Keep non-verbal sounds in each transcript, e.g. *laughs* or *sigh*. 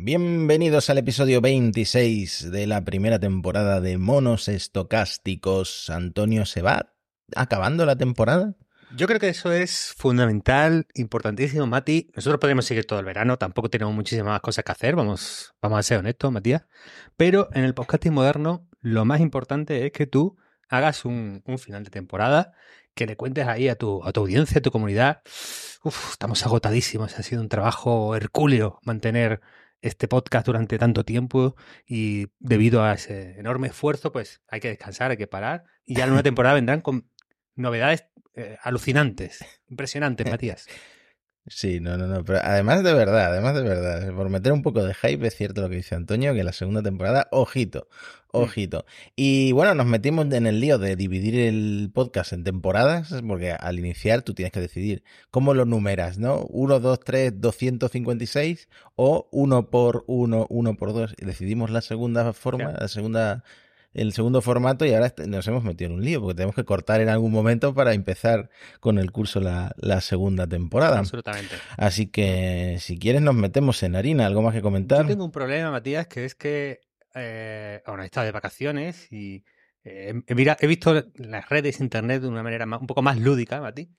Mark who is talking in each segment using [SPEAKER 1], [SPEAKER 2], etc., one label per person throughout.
[SPEAKER 1] Bienvenidos al episodio 26 de la primera temporada de Monos Estocásticos. Antonio, ¿se va acabando la temporada?
[SPEAKER 2] Yo creo que eso es fundamental, importantísimo, Mati. Nosotros podemos seguir todo el verano, tampoco tenemos muchísimas cosas que hacer, vamos, vamos a ser honestos, Matías. Pero en el podcasting moderno, lo más importante es que tú hagas un, un final de temporada, que le cuentes ahí a tu, a tu audiencia, a tu comunidad. Uf, estamos agotadísimos, ha sido un trabajo hercúleo mantener este podcast durante tanto tiempo y debido a ese enorme esfuerzo, pues hay que descansar, hay que parar y ya en una *laughs* temporada vendrán con novedades eh, alucinantes, impresionantes, Matías.
[SPEAKER 1] Sí, no, no, no, pero además de verdad, además de verdad, por meter un poco de hype, es cierto lo que dice Antonio, que la segunda temporada, ojito, mm. ojito. Y bueno, nos metimos en el lío de dividir el podcast en temporadas, porque al iniciar tú tienes que decidir cómo lo numeras, ¿no? 1, 2, 3, 256 o 1 por 1, 1 por 2. Y decidimos la segunda forma, la segunda el segundo formato y ahora nos hemos metido en un lío porque tenemos que cortar en algún momento para empezar con el curso la, segunda temporada.
[SPEAKER 2] Absolutamente.
[SPEAKER 1] Así que si quieres nos metemos en harina, algo más que comentar.
[SPEAKER 2] Yo tengo un problema, Matías, que es que eh, he estado de vacaciones y eh, he, visto las redes internet de una manera un poco más lúdica, Mati,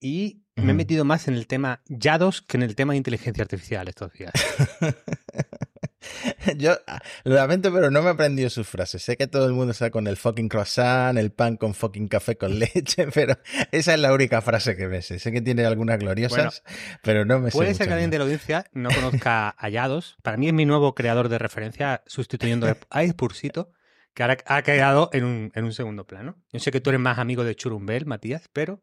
[SPEAKER 2] y me he metido más en el tema YADOS que en el tema de inteligencia artificial estos días. *laughs* *laughs*
[SPEAKER 1] Yo lo lamento, pero no me aprendió sus frases. Sé que todo el mundo está con el fucking croissant, el pan con fucking café con *laughs* leche, pero esa es la única frase que me sé. Sé que tiene algunas gloriosas, pero no me
[SPEAKER 2] sé. Puede ser que alguien de la audiencia no conozca *laughs* a Yados. Para mí es mi nuevo creador de referencia, sustituyendo a Espursito, que ahora ha quedado en un, en un segundo plano. Yo sé que tú eres más amigo de Churumbel, Matías, pero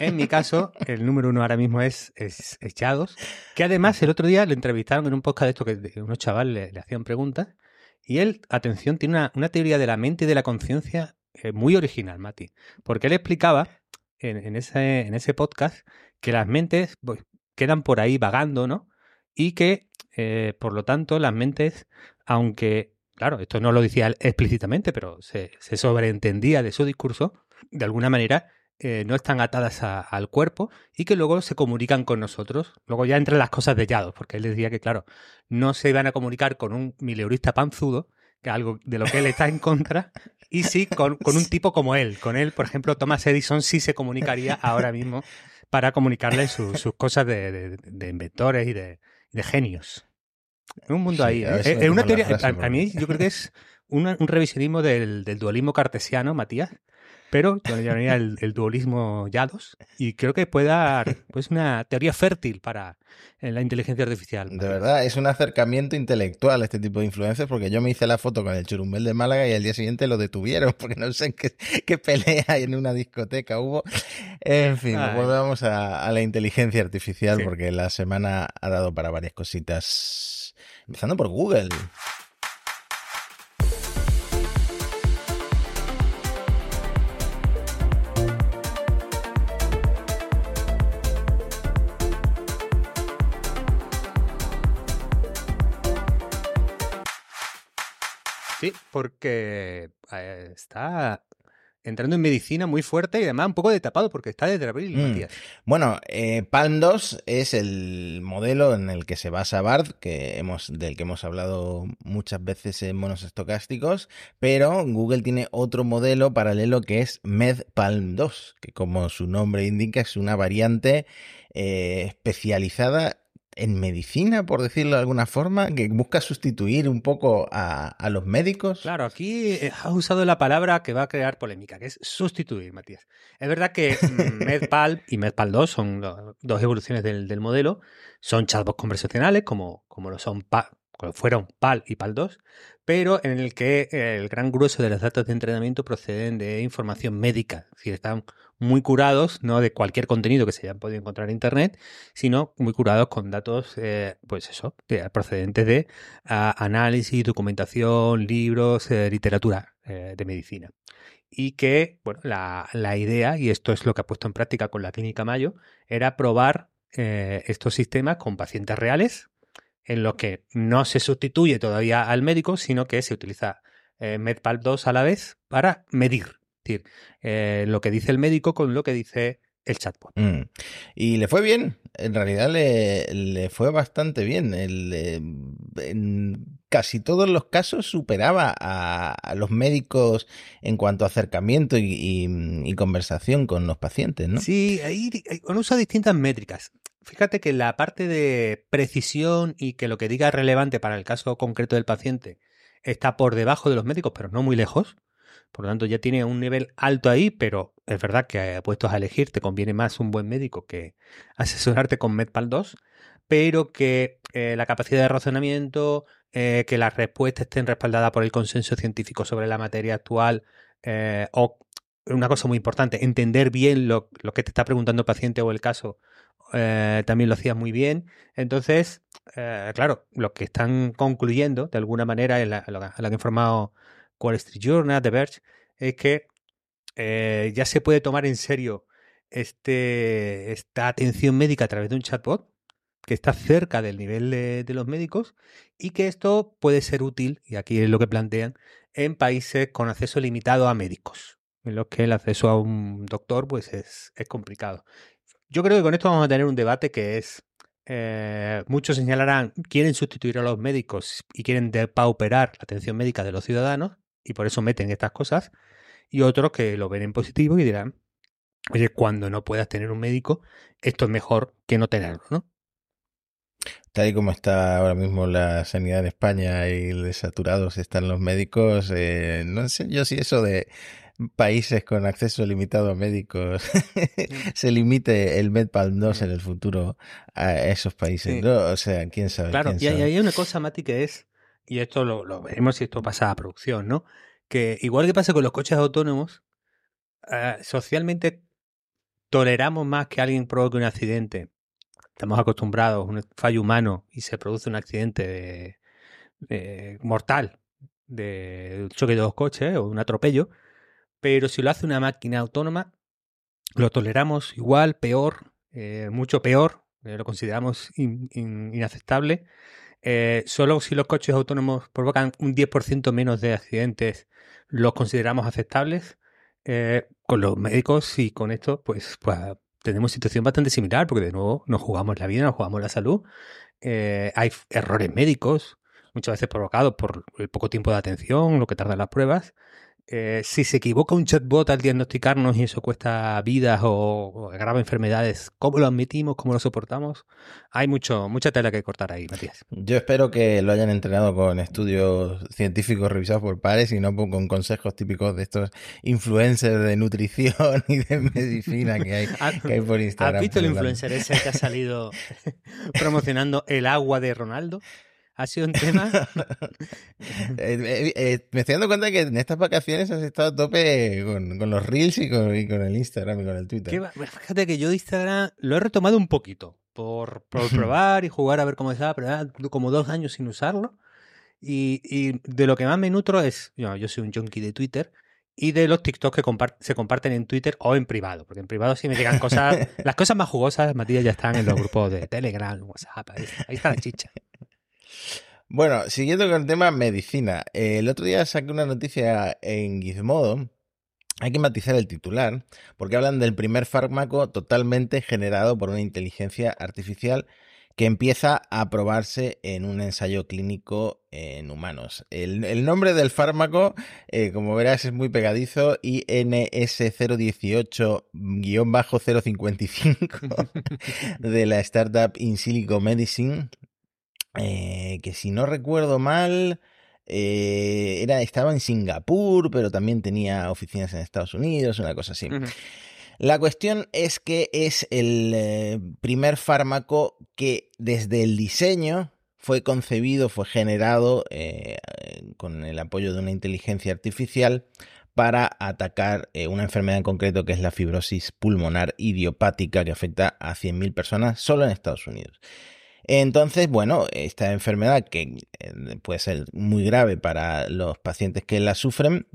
[SPEAKER 2] en mi caso, el número uno ahora mismo es, es, Echados, que además el otro día le entrevistaron en un podcast de esto que unos chavales le, hacían preguntas, y él, atención, tiene una, una teoría de la mente y de la conciencia eh, muy original, Mati, porque él explicaba en, en, ese, en ese podcast que las mentes pues, quedan por ahí vagando, ¿no? Y que, eh, por lo tanto, las mentes, aunque, claro, esto no lo decía explícitamente, pero se, se sobreentendía de su discurso, de alguna manera eh, no están atadas al cuerpo y que luego se comunican con nosotros. Luego ya entran las cosas de Yados, porque él decía que, claro, no se iban a comunicar con un mileurista panzudo, que es algo de lo que él está en contra, y sí con, un tipo como él. Con él, por ejemplo, Thomas Edison sí se comunicaría ahora mismo para comunicarle sus cosas de, inventores y de, genios. un mundo ahí. Es, ¿eh? una teoría, a, mí yo creo que es un revisionismo del, del dualismo cartesiano, Matías, pero yo llamaría el, el, dualismo Yados y creo que puede dar pues, una teoría fértil para la inteligencia artificial.
[SPEAKER 1] De verdad, es un acercamiento intelectual este tipo de influencias porque yo me hice la foto con el churumbel de Málaga y al día siguiente lo detuvieron *laughs* porque no sé qué, qué pelea en una discoteca hubo. En fin, volvamos a, a, la inteligencia artificial porque la semana ha dado para varias cositas. Empezando por Google.
[SPEAKER 2] Sí, porque eh, está entrando en medicina muy fuerte y además un poco de tapado porque está desde abril, mm. Matías.
[SPEAKER 1] Bueno, eh, Palm 2 es el modelo en el que se basa BARD, que hemos, del que hemos hablado muchas veces en monos estocásticos, pero Google tiene otro modelo paralelo que es MedPalm 2, que como su nombre indica es una variante eh, especializada en medicina, por decirlo de alguna forma, que busca sustituir un poco a, los médicos.
[SPEAKER 2] Claro, aquí eh, has usado la palabra que va a crear polémica, que es sustituir, Matías. Es verdad que mm, *laughs* MedPal y MedPal 2 son dos evoluciones del, modelo, son chatbots conversacionales, como, como lo son fueron PAL y PAL 2, pero en el que el gran grueso de los datos de entrenamiento proceden de información médica, es decir, están muy curados, no de cualquier contenido que se haya podido encontrar en Internet, sino muy curados con datos, eh, pues eso, procedentes de análisis, documentación, libros, eh, literatura eh, de medicina. Y que, bueno, la, la, idea, y esto es lo que ha puesto en práctica con la Clínica Mayo, era probar estos sistemas con pacientes reales, en los que no se sustituye todavía al médico, sino que se utiliza MedPal 2 a la vez para medir es decir, eh, lo que dice el médico con lo que dice el chatbot.
[SPEAKER 1] Mm. Y le fue bien, en realidad le, le fue bastante bien. El, eh, en casi todos los casos superaba a, a, los médicos en cuanto a acercamiento y, y, y conversación con los pacientes, ¿no?
[SPEAKER 2] Sí, ahí usa distintas métricas. Fíjate que la parte de precisión y que lo que diga es relevante para el caso concreto del paciente está por debajo de los médicos, pero no muy lejos. Por lo tanto, ya tiene un nivel alto ahí, pero es verdad que puestos a elegir te conviene más un buen médico que *laughs* asesorarte con MedPal 2, pero que eh, la capacidad de razonamiento, eh, que las respuestas estén respaldadas por el consenso científico sobre la materia actual, eh, o una cosa muy importante, entender bien lo, lo, que te está preguntando el paciente o el caso, también lo hacías muy bien. Entonces, claro, lo que están concluyendo de alguna manera, en la, que ha informado Wall Street Journal, The Verge, es que eh, ya se puede tomar en serio este, esta atención médica a través de un chatbot que está cerca del nivel de, de, los médicos y que esto puede ser útil, y aquí es lo que plantean, en países con acceso limitado a médicos, en los que el acceso a un doctor pues es, es complicado. Yo creo que con esto vamos a tener un debate que es, eh, muchos señalarán, quieren sustituir a los médicos y quieren depauperar la atención médica de los ciudadanos, y por eso meten estas cosas, y otros que lo ven en positivo y dirán, oye, cuando no puedas tener un médico, esto es mejor que no tenerlo, ¿no?
[SPEAKER 1] Tal y como está ahora mismo la sanidad en España y de saturados están los médicos, eh, no sé yo si eso de países con acceso limitado a médicos *laughs* se limite el MedPal 2 en el futuro a esos países, sí. ¿no? O sea, quién sabe.
[SPEAKER 2] Claro,
[SPEAKER 1] ¿quién
[SPEAKER 2] y sabe? hay una cosa, Mati, que es y esto lo, lo, veremos si esto pasa a producción, ¿no? Que igual que pasa con los coches autónomos, eh, socialmente toleramos más que alguien provoque un accidente. Estamos acostumbrados a un fallo humano y se produce un accidente de, de, mortal, de choque de dos coches o un atropello. Pero si lo hace una máquina autónoma, lo toleramos igual, peor, eh, mucho peor, eh, lo consideramos in, in, inaceptable eh, solo si los coches autónomos provocan un 10% menos de accidentes, los consideramos aceptables. Con los médicos y con esto, pues, pues tenemos situación bastante similar, porque de nuevo nos jugamos la vida, nos jugamos la salud. Hay errores médicos, muchas veces provocados por el poco tiempo de atención, lo que tardan las pruebas. Eh, si se equivoca un chatbot al diagnosticarnos y eso cuesta vidas o, o, agrava enfermedades, ¿cómo lo admitimos? ¿Cómo lo soportamos? Hay mucho, mucha tela que cortar ahí, Matías.
[SPEAKER 1] Yo espero que lo hayan entrenado con estudios científicos revisados por pares y no con consejos típicos de estos influencers de nutrición *laughs* y de medicina que hay, que hay por Instagram.
[SPEAKER 2] ¿Has visto el influencer ese que ha salido *laughs* promocionando el agua de Ronaldo? Ha sido un tema. *laughs*
[SPEAKER 1] eh, eh, me estoy dando cuenta que en estas vacaciones has estado a tope con, con los Reels y con, y con, el Instagram y con el Twitter.
[SPEAKER 2] ¿Qué, fíjate que yo Instagram lo he retomado un poquito por, por *laughs* probar y jugar a ver cómo estaba, pero era como dos años sin usarlo. Y, y de lo que más me nutro es. Yo, yo soy un junkie de Twitter y de los TikToks que compart se comparten en Twitter o en privado, porque en privado sí me llegan cosas, *laughs* las cosas más jugosas, Matías, ya están en los grupos de Telegram, WhatsApp, ahí, ahí está la chicha.
[SPEAKER 1] Bueno, siguiendo con el tema medicina, el otro día saqué una noticia en Gizmodo. Hay que matizar el titular, porque hablan del primer fármaco totalmente generado por una inteligencia artificial que empieza a probarse en un ensayo clínico en humanos. El, el nombre del fármaco, eh, como verás, es muy pegadizo, INS018-055 *laughs* de la startup In Silico Medicine, eh, que si no recuerdo mal, eh, era, estaba en Singapur, pero también tenía oficinas en Estados Unidos, una cosa así. Uh -huh. La cuestión es que es el eh, primer fármaco que desde el diseño fue concebido, fue generado eh, con el apoyo de una inteligencia artificial para atacar eh, una enfermedad en concreto que es la fibrosis pulmonar idiopática que afecta a 100.000 personas solo en Estados Unidos. Entonces, bueno, esta enfermedad que eh, puede ser muy grave para los pacientes que la sufren,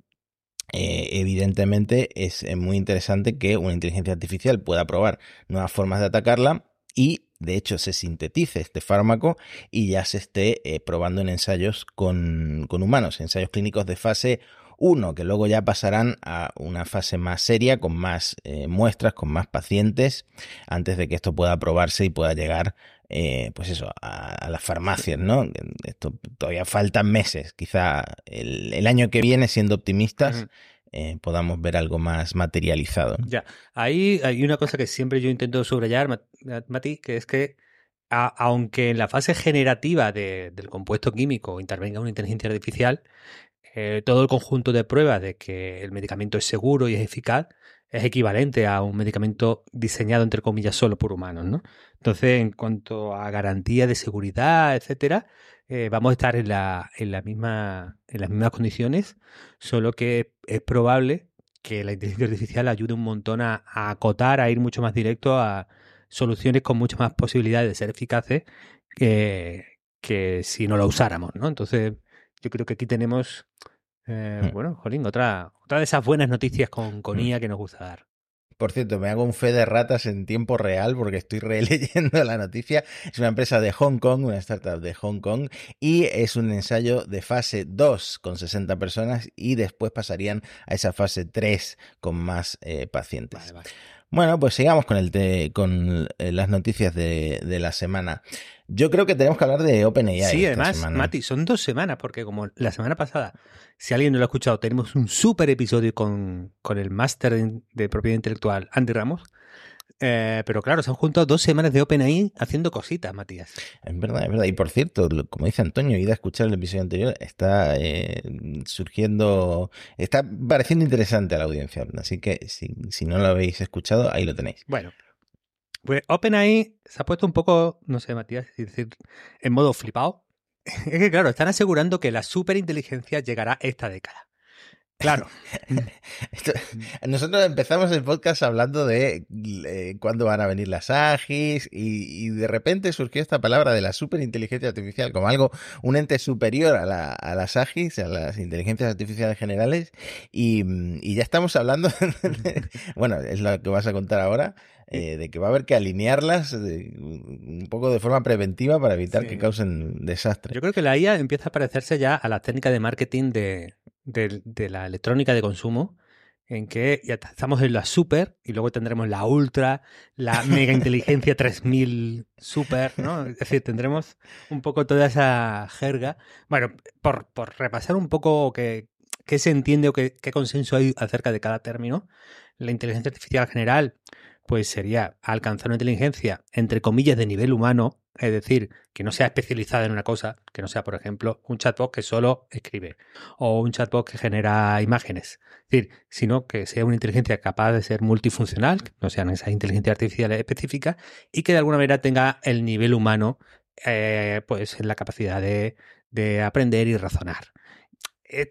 [SPEAKER 1] eh, evidentemente es muy interesante que una inteligencia artificial pueda probar nuevas formas de atacarla y de hecho se sintetice este fármaco y ya se esté eh, probando en ensayos con, con humanos, ensayos clínicos de fase uno, que luego ya pasarán a una fase más seria, con más eh, muestras, con más pacientes, antes de que esto pueda probarse y pueda llegar, eh, pues eso, a, las farmacias, ¿no? Esto todavía faltan meses, quizá el, año que viene, siendo optimistas. Eh, podamos ver algo más materializado.
[SPEAKER 2] Ya, ahí hay una cosa que siempre yo intento subrayar, Mati, que es que aunque en la fase generativa del compuesto químico intervenga una inteligencia artificial, eh, todo el conjunto de pruebas de que el medicamento es seguro y es eficaz es equivalente a un medicamento diseñado, entre comillas, solo por humanos, ¿no? Entonces, en cuanto a garantía de seguridad, etcétera, eh, vamos a estar en, la, en, la misma, en las mismas condiciones, solo que es probable que la inteligencia artificial ayude un montón a, acotar, a ir mucho más directo a soluciones con muchas más posibilidades de ser eficaces que, que si no lo usáramos, ¿no? Entonces, yo creo que aquí tenemos, eh, hmm. bueno, Jolín, otra, otra de esas buenas noticias con, con hmm. IA que nos gusta dar.
[SPEAKER 1] Por cierto, me hago un fe de ratas en tiempo real porque estoy *laughs* releyendo la noticia. Es una empresa de Hong Kong, una startup de Hong Kong, y es un ensayo de fase 2 con 60 personas y después pasarían a esa fase 3 con más eh, pacientes. Bueno, pues sigamos con, el con eh, las noticias de, de la semana. Yo creo que tenemos que hablar de OpenAI.
[SPEAKER 2] Sí, además, Mati, son dos semanas, porque como la semana pasada, si alguien no lo ha escuchado, tenemos un súper episodio con, con el máster de propiedad intelectual, Andy Ramos. Eh, pero claro, se han juntado dos semanas de OpenAI haciendo cositas, Matías.
[SPEAKER 1] Es verdad, es verdad. Y por cierto, como dice Antonio, ida a escuchar el episodio anterior, está eh, surgiendo, está pareciendo interesante a la audiencia. Así que si, si no lo habéis escuchado, ahí lo tenéis.
[SPEAKER 2] Bueno, pues OpenAI se ha puesto un poco, no sé, Matías, decir, en modo flipado. *laughs* Es que, claro, están asegurando que la superinteligencia llegará esta década. Claro. *laughs*
[SPEAKER 1] nosotros empezamos el podcast hablando de eh, cuándo van a venir las AGIs y, de repente surgió esta palabra de la superinteligencia artificial como algo, un ente superior a, la, a las AGIs, a las inteligencias artificiales generales y, y ya estamos hablando, *laughs* bueno, es lo que vas a contar ahora, eh, de que va a haber que alinearlas un poco de forma preventiva para evitar que causen desastre.
[SPEAKER 2] Yo creo que la IA empieza a parecerse ya a la técnica de marketing de, de, la electrónica de consumo, en que ya estamos en la super y luego tendremos la ultra, la mega inteligencia *laughs* 3000 super, ¿no? Es decir, tendremos un poco toda esa jerga. Bueno, por, por repasar un poco qué, qué se entiende o qué, qué consenso hay acerca de cada término, la inteligencia artificial general pues sería alcanzar una inteligencia, entre comillas, de nivel humano, es decir, que no sea especializada en una cosa, que no sea, por ejemplo, un chatbot que solo escribe o un chatbot que genera imágenes. Es decir, sino que sea una inteligencia capaz de ser multifuncional, no sean esas inteligencias artificiales específicas y que de alguna manera tenga el nivel humano, eh, pues en la capacidad de, de aprender y razonar. Eh,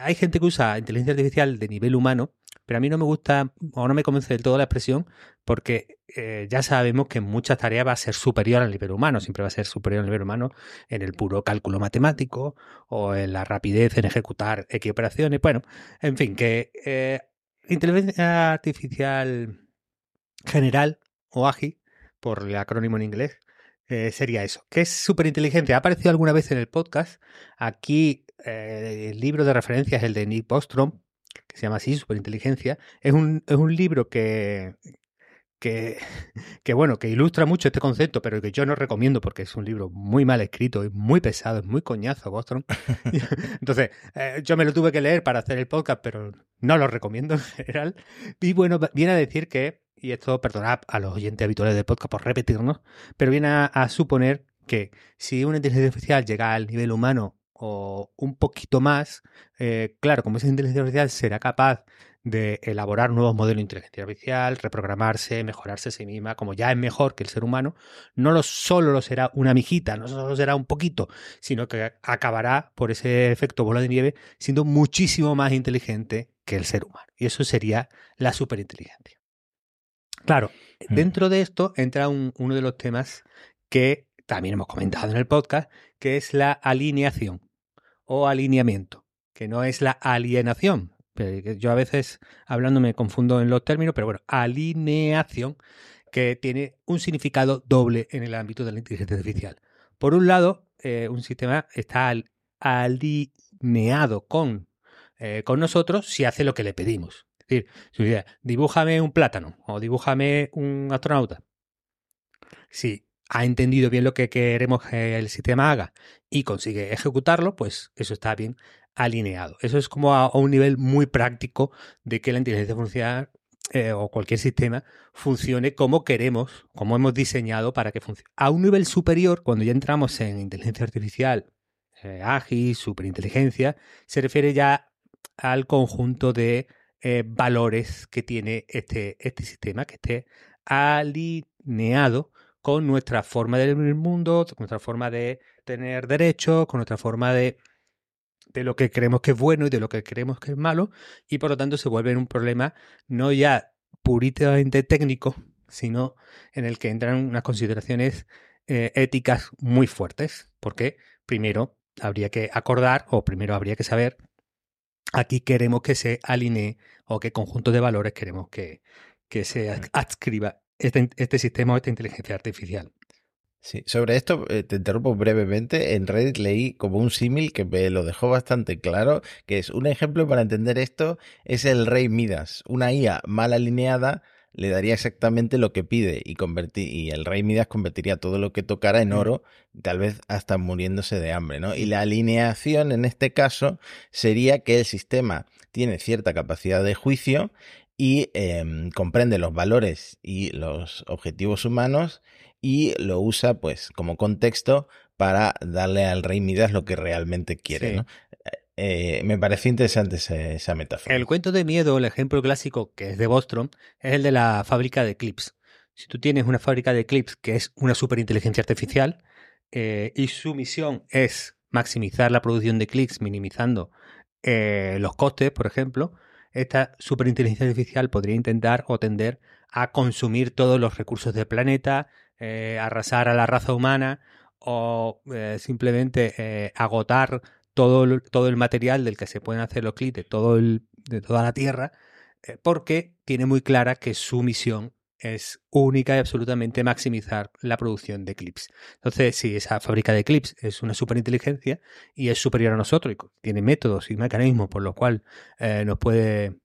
[SPEAKER 2] hay gente que usa inteligencia artificial de nivel humano pero a mí no me gusta o no me convence del todo la expresión porque eh, ya sabemos que en muchas tareas va a ser superior al nivel humano, siempre va a ser superior al nivel humano en el puro cálculo matemático o en la rapidez en ejecutar X operaciones. Bueno, en fin, que eh, inteligencia artificial general o AGI, por el acrónimo en inglés, sería eso. ¿Qué es superinteligente? Ha aparecido alguna vez en el podcast. Aquí el libro de referencia es el de Nick Bostrom, que se llama así, Superinteligencia, es un, es un libro que, que, *laughs* que, bueno, que ilustra mucho este concepto, pero que yo no recomiendo porque es un libro muy mal escrito, y muy pesado, es muy coñazo, Bostrom. *laughs* *laughs* Entonces, eh, yo me lo tuve que leer para hacer el podcast, pero no lo recomiendo en general. Y bueno, viene a decir que, y esto perdonad a los oyentes habituales del podcast por repetirnos, pero viene a suponer que si una inteligencia artificial llega al nivel humano o un poquito más, eh, claro, como esa inteligencia artificial será capaz de elaborar nuevos modelos de inteligencia artificial, reprogramarse, mejorarse a sí misma, como ya es mejor que el ser humano, no lo, solo lo será una mijita, no solo será un poquito, sino que acabará por ese efecto bola de nieve siendo muchísimo más inteligente que el ser humano. Y eso sería la superinteligencia. Claro, mm. dentro de esto entra uno de los temas que también hemos comentado en el podcast, que es la alineación o alineamiento, que no es la alienación. Yo a veces hablando me confundo en los términos, pero bueno, alineación, que tiene un significado doble en el ámbito de la inteligencia artificial. Por un lado, eh, un sistema está alineado con, eh, con nosotros si hace lo que le pedimos. Es decir, si dibújame un plátano o dibújame un astronauta. Si ha entendido bien lo que queremos que el sistema haga y consigue ejecutarlo, pues eso está bien alineado. Eso es como a, un nivel muy práctico de que la inteligencia funcional eh, o cualquier sistema funcione como queremos, como hemos diseñado para que funcione. A un nivel superior, cuando ya entramos en inteligencia artificial eh, ágil, superinteligencia, se refiere ya al conjunto de eh, valores que tiene este, este sistema, que esté alineado con nuestra forma de ver el mundo, con nuestra forma de tener derechos, con nuestra forma de de lo que creemos que es bueno y de lo que creemos que es malo, y por lo tanto se vuelve un problema no ya puritamente técnico, sino en el que entran unas consideraciones eh, éticas muy fuertes, porque primero habría que acordar o primero habría que saber aquí queremos que se alinee o qué conjunto de valores queremos que, que se adscriba este, este sistema o esta inteligencia artificial.
[SPEAKER 1] Sí, sobre esto eh, te interrumpo brevemente. En Reddit leí como un símil que me lo dejó bastante claro, que es un ejemplo para entender esto, es el rey Midas. Una IA mal alineada le daría exactamente lo que pide y, y el rey Midas convertiría todo lo que tocara en mm. oro, tal vez hasta muriéndose de hambre, ¿no? Y la alineación en este caso sería que el sistema tiene cierta capacidad de juicio y em, comprende los valores y los objetivos humanos y lo usa pues como contexto para darle al rey Midas lo que realmente quiere. ¿no? Eh, me parece interesante esa, metáfora.
[SPEAKER 2] El cuento de miedo, el ejemplo clásico que es de Bostrom, es el de la fábrica de clips. Si tú tienes una fábrica de clips que es una superinteligencia artificial eh, y su misión es maximizar la producción de clics minimizando eh, los costes, por ejemplo, esta superinteligencia artificial podría intentar o tender a consumir todos los recursos del planeta, eh, arrasar a la raza humana o eh, simplemente eh, agotar todo el, todo el material del que se pueden hacer los clips de, de toda la Tierra, porque tiene muy clara que su misión es única y absolutamente maximizar la producción de clips. Entonces, si esa fábrica de clips es una superinteligencia y es superior a nosotros y tiene métodos y mecanismos por los cuales nos puede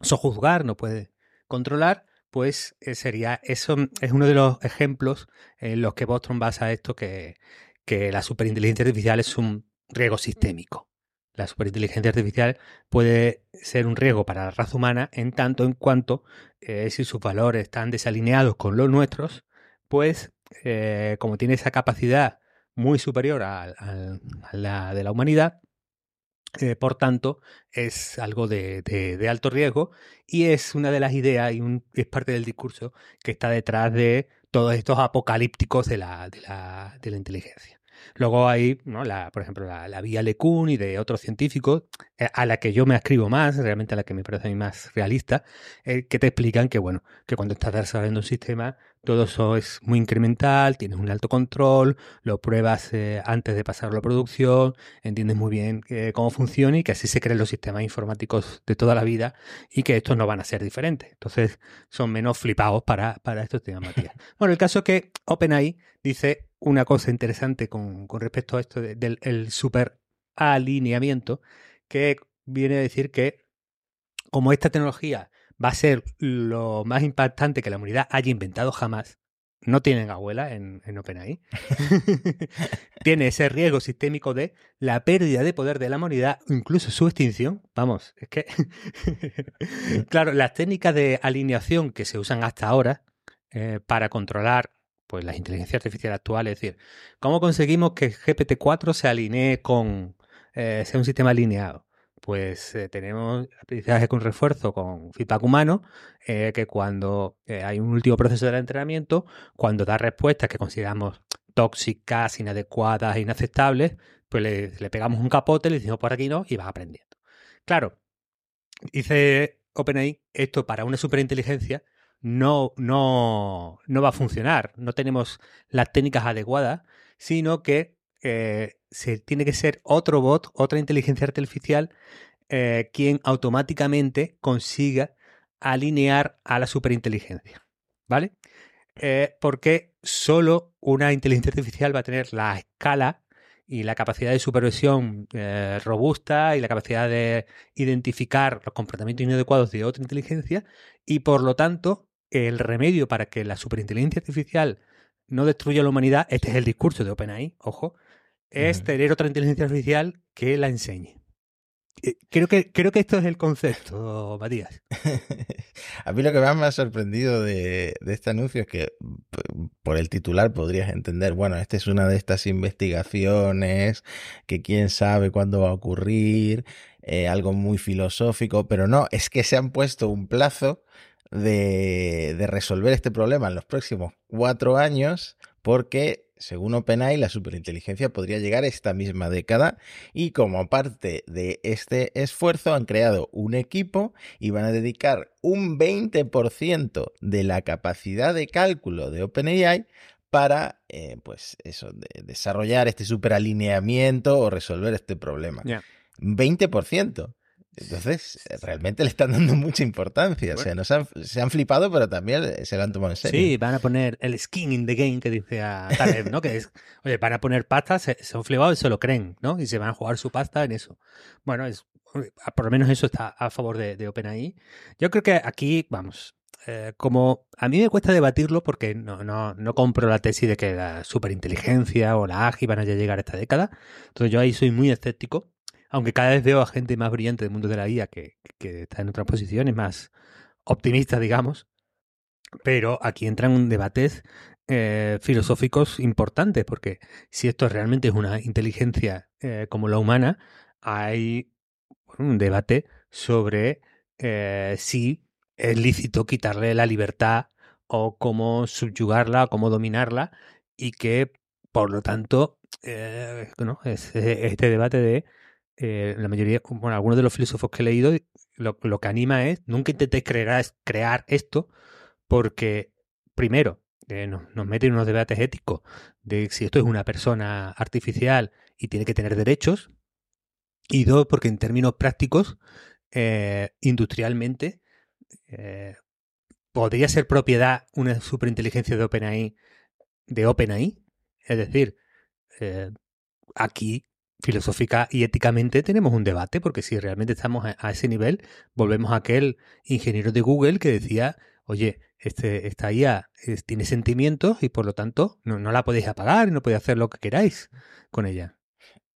[SPEAKER 2] sojuzgar, nos puede controlar, pues eh, sería, eso es uno de los ejemplos en los que Bostrom basa esto, que, que la superinteligencia artificial es un riesgo sistémico. La superinteligencia artificial puede ser un riesgo para la raza humana en tanto en cuanto eh, si sus valores están desalineados con los nuestros, pues eh, como tiene esa capacidad muy superior a, la de la humanidad, eh, por tanto, es algo de, alto riesgo y es una de las ideas y un, es parte del discurso que está detrás de todos estos apocalípticos de la, de la, de la inteligencia. Luego hay, ¿no? la, por ejemplo, la, la vía LeCun y de otros científicos, eh, a la que yo me escribo más, realmente a la que me parece a mí más realista, eh, que te explican que, bueno, que cuando estás desarrollando un sistema, todo eso es muy incremental, tienes un alto control, lo pruebas eh, antes de pasarlo a producción, entiendes muy bien cómo funciona y que así se crean los sistemas informáticos de toda la vida y que estos no van a ser diferentes. Entonces, son menos flipados para, para estos temas, Matías. *laughs* Bueno, el caso es que OpenAI dice una cosa interesante con, respecto a esto del super alineamiento, que viene a decir que como esta tecnología va a ser lo más impactante que la humanidad haya inventado jamás, no tienen abuela en, en OpenAI, *laughs* tiene ese riesgo sistémico de la pérdida de poder de la humanidad, incluso su extinción. Vamos, es que, *laughs* claro, las técnicas de alineación que se usan hasta ahora eh, para controlar pues las inteligencias artificiales actuales. Es decir, ¿cómo conseguimos que GPT-4 se alinee con, eh, sea un sistema alineado? Pues eh, tenemos aprendizaje con refuerzo con feedback humano, eh, que cuando hay un último proceso de entrenamiento, cuando da respuestas que consideramos tóxicas, inadecuadas, inaceptables, pues le, pegamos un capote, le decimos por aquí no y va aprendiendo. Claro, dice OpenAI, esto para una superinteligencia no, no, no va a funcionar. No tenemos las técnicas adecuadas, sino que eh, se tiene que ser otro bot, otra inteligencia artificial, eh, quien automáticamente consiga alinear a la superinteligencia. ¿vale? Eh, porque solo una inteligencia artificial va a tener la escala y la capacidad de supervisión robusta y la capacidad de identificar los comportamientos inadecuados de otra inteligencia y por lo tanto el remedio para que la superinteligencia artificial no destruya la humanidad, este es el discurso de OpenAI, ojo, es tener otra inteligencia artificial que la enseñe. Eh, creo que, creo que esto es el concepto, Matías. *laughs*
[SPEAKER 1] A mí lo que más me ha sorprendido de, este anuncio es que por el titular podrías entender, bueno, esta es una de estas investigaciones que quién sabe cuándo va a ocurrir, eh, algo muy filosófico, pero no, es que se han puesto un plazo de, de resolver este problema en los próximos cuatro años porque según OpenAI, la superinteligencia podría llegar esta misma década y como parte de este esfuerzo han creado un equipo y van a dedicar un 20% de la capacidad de cálculo de OpenAI para, eh, pues eso, desarrollar este superalineamiento o resolver este problema. 20%. Entonces, realmente le están dando mucha importancia. O sea, no se han, flipado, pero también se lo han tomado en serio.
[SPEAKER 2] Sí, van a poner el skin in the game que dice a Taleb, ¿no? que es, oye, van a poner pasta, se, han flipado y se lo creen, ¿no? Y se van a jugar su pasta en eso. Bueno, es, por lo menos eso está a favor de, de OpenAI. Yo creo que aquí, vamos, eh, como a mí me cuesta debatirlo porque no, no, no compro la tesis de que la superinteligencia o la AGI van a llegar a esta década. Entonces yo ahí soy muy escéptico aunque cada vez veo a gente más brillante del mundo de la IA que, está en otras posiciones, más optimistas, digamos. Pero aquí entran debates eh, filosóficos importantes, porque si esto realmente es una inteligencia eh, como la humana, hay un debate sobre eh, si es lícito quitarle la libertad o cómo subyugarla, cómo dominarla, y que, por lo tanto, ¿no? es este debate de eh, la mayoría, bueno, algunos de los filósofos que he leído, lo, que anima es, nunca intentéis crear, crear esto, porque primero, eh, nos, nos mete en unos debates éticos de si esto es una persona artificial y tiene que tener derechos, y dos, porque en términos prácticos, eh, industrialmente, podría ser propiedad una superinteligencia de OpenAI, de OpenAI, es decir, aquí filosófica y éticamente tenemos un debate, porque si realmente estamos a, ese nivel, volvemos a aquel ingeniero de Google que decía, oye, este, esta IA tiene sentimientos y por lo tanto no, no la podéis apagar y no podéis hacer lo que queráis con ella.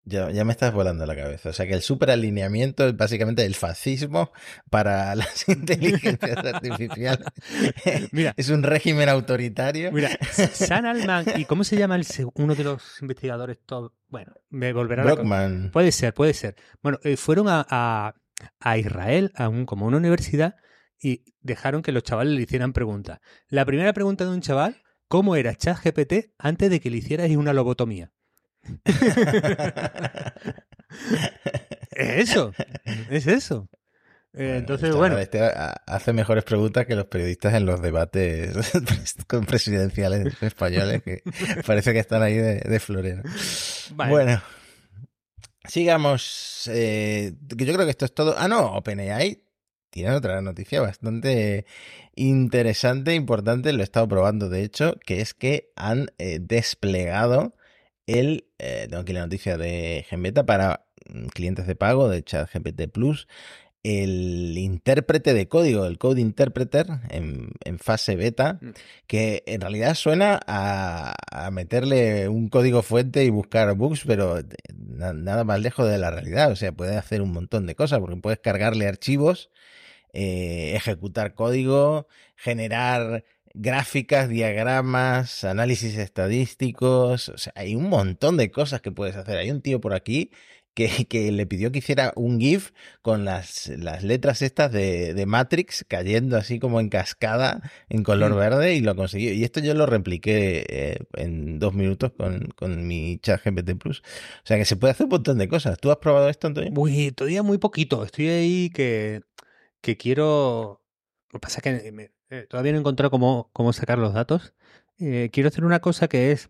[SPEAKER 1] Ya, ya, me estás volando la cabeza. O sea que el superalineamiento es básicamente el fascismo para *laughs* las inteligencias artificiales. *laughs* Mira, es un régimen autoritario.
[SPEAKER 2] Mira, *laughs* San Alman, ¿y cómo se llama el, uno de los investigadores? Bueno, me volverá
[SPEAKER 1] Brockman.
[SPEAKER 2] Puede ser, puede ser. Bueno, eh, fueron a, a, a, Israel, a un, como una universidad, y dejaron que los chavales le hicieran preguntas. La primera pregunta de un chaval, ¿cómo era ChatGPT antes de que le hicieras una lobotomía? Es eso, es eso. Eh, entonces, bueno.
[SPEAKER 1] Este hace mejores preguntas que los periodistas en los debates *laughs* presidenciales españoles, que parece que están ahí de, florero. Bueno, sigamos. Eh, yo creo que esto es todo. Ah, no, OpenAI tiene otra noticia bastante interesante, importante. Lo he estado probando, de hecho, que es que han eh, desplegado el, eh, tengo aquí la noticia de Genbeta para mm, clientes de pago de ChatGPT Plus, el intérprete de código, el Code Interpreter en, fase beta, mm. que en realidad suena a, meterle un código fuente y buscar bugs, pero nada más lejos de la realidad. O sea, puede hacer un montón de cosas, porque puedes cargarle archivos, eh, ejecutar código, generar gráficas, diagramas, análisis estadísticos, o sea, hay un montón de cosas que puedes hacer. Hay un tío por aquí que, *laughs* que le pidió que hiciera un GIF con las, las letras estas de, de, Matrix cayendo así como en cascada en color mm. verde y lo consiguió. Y esto yo lo repliqué eh, en dos minutos con, con mi chat GPT Plus. O sea que se puede hacer un montón de cosas. ¿Tú has probado esto, Antonio?
[SPEAKER 2] Uy, todavía muy poquito. Estoy ahí que, que quiero... Lo que pasa es que me, eh, todavía no he encontrado cómo, cómo sacar los datos. Eh, quiero hacer una cosa que es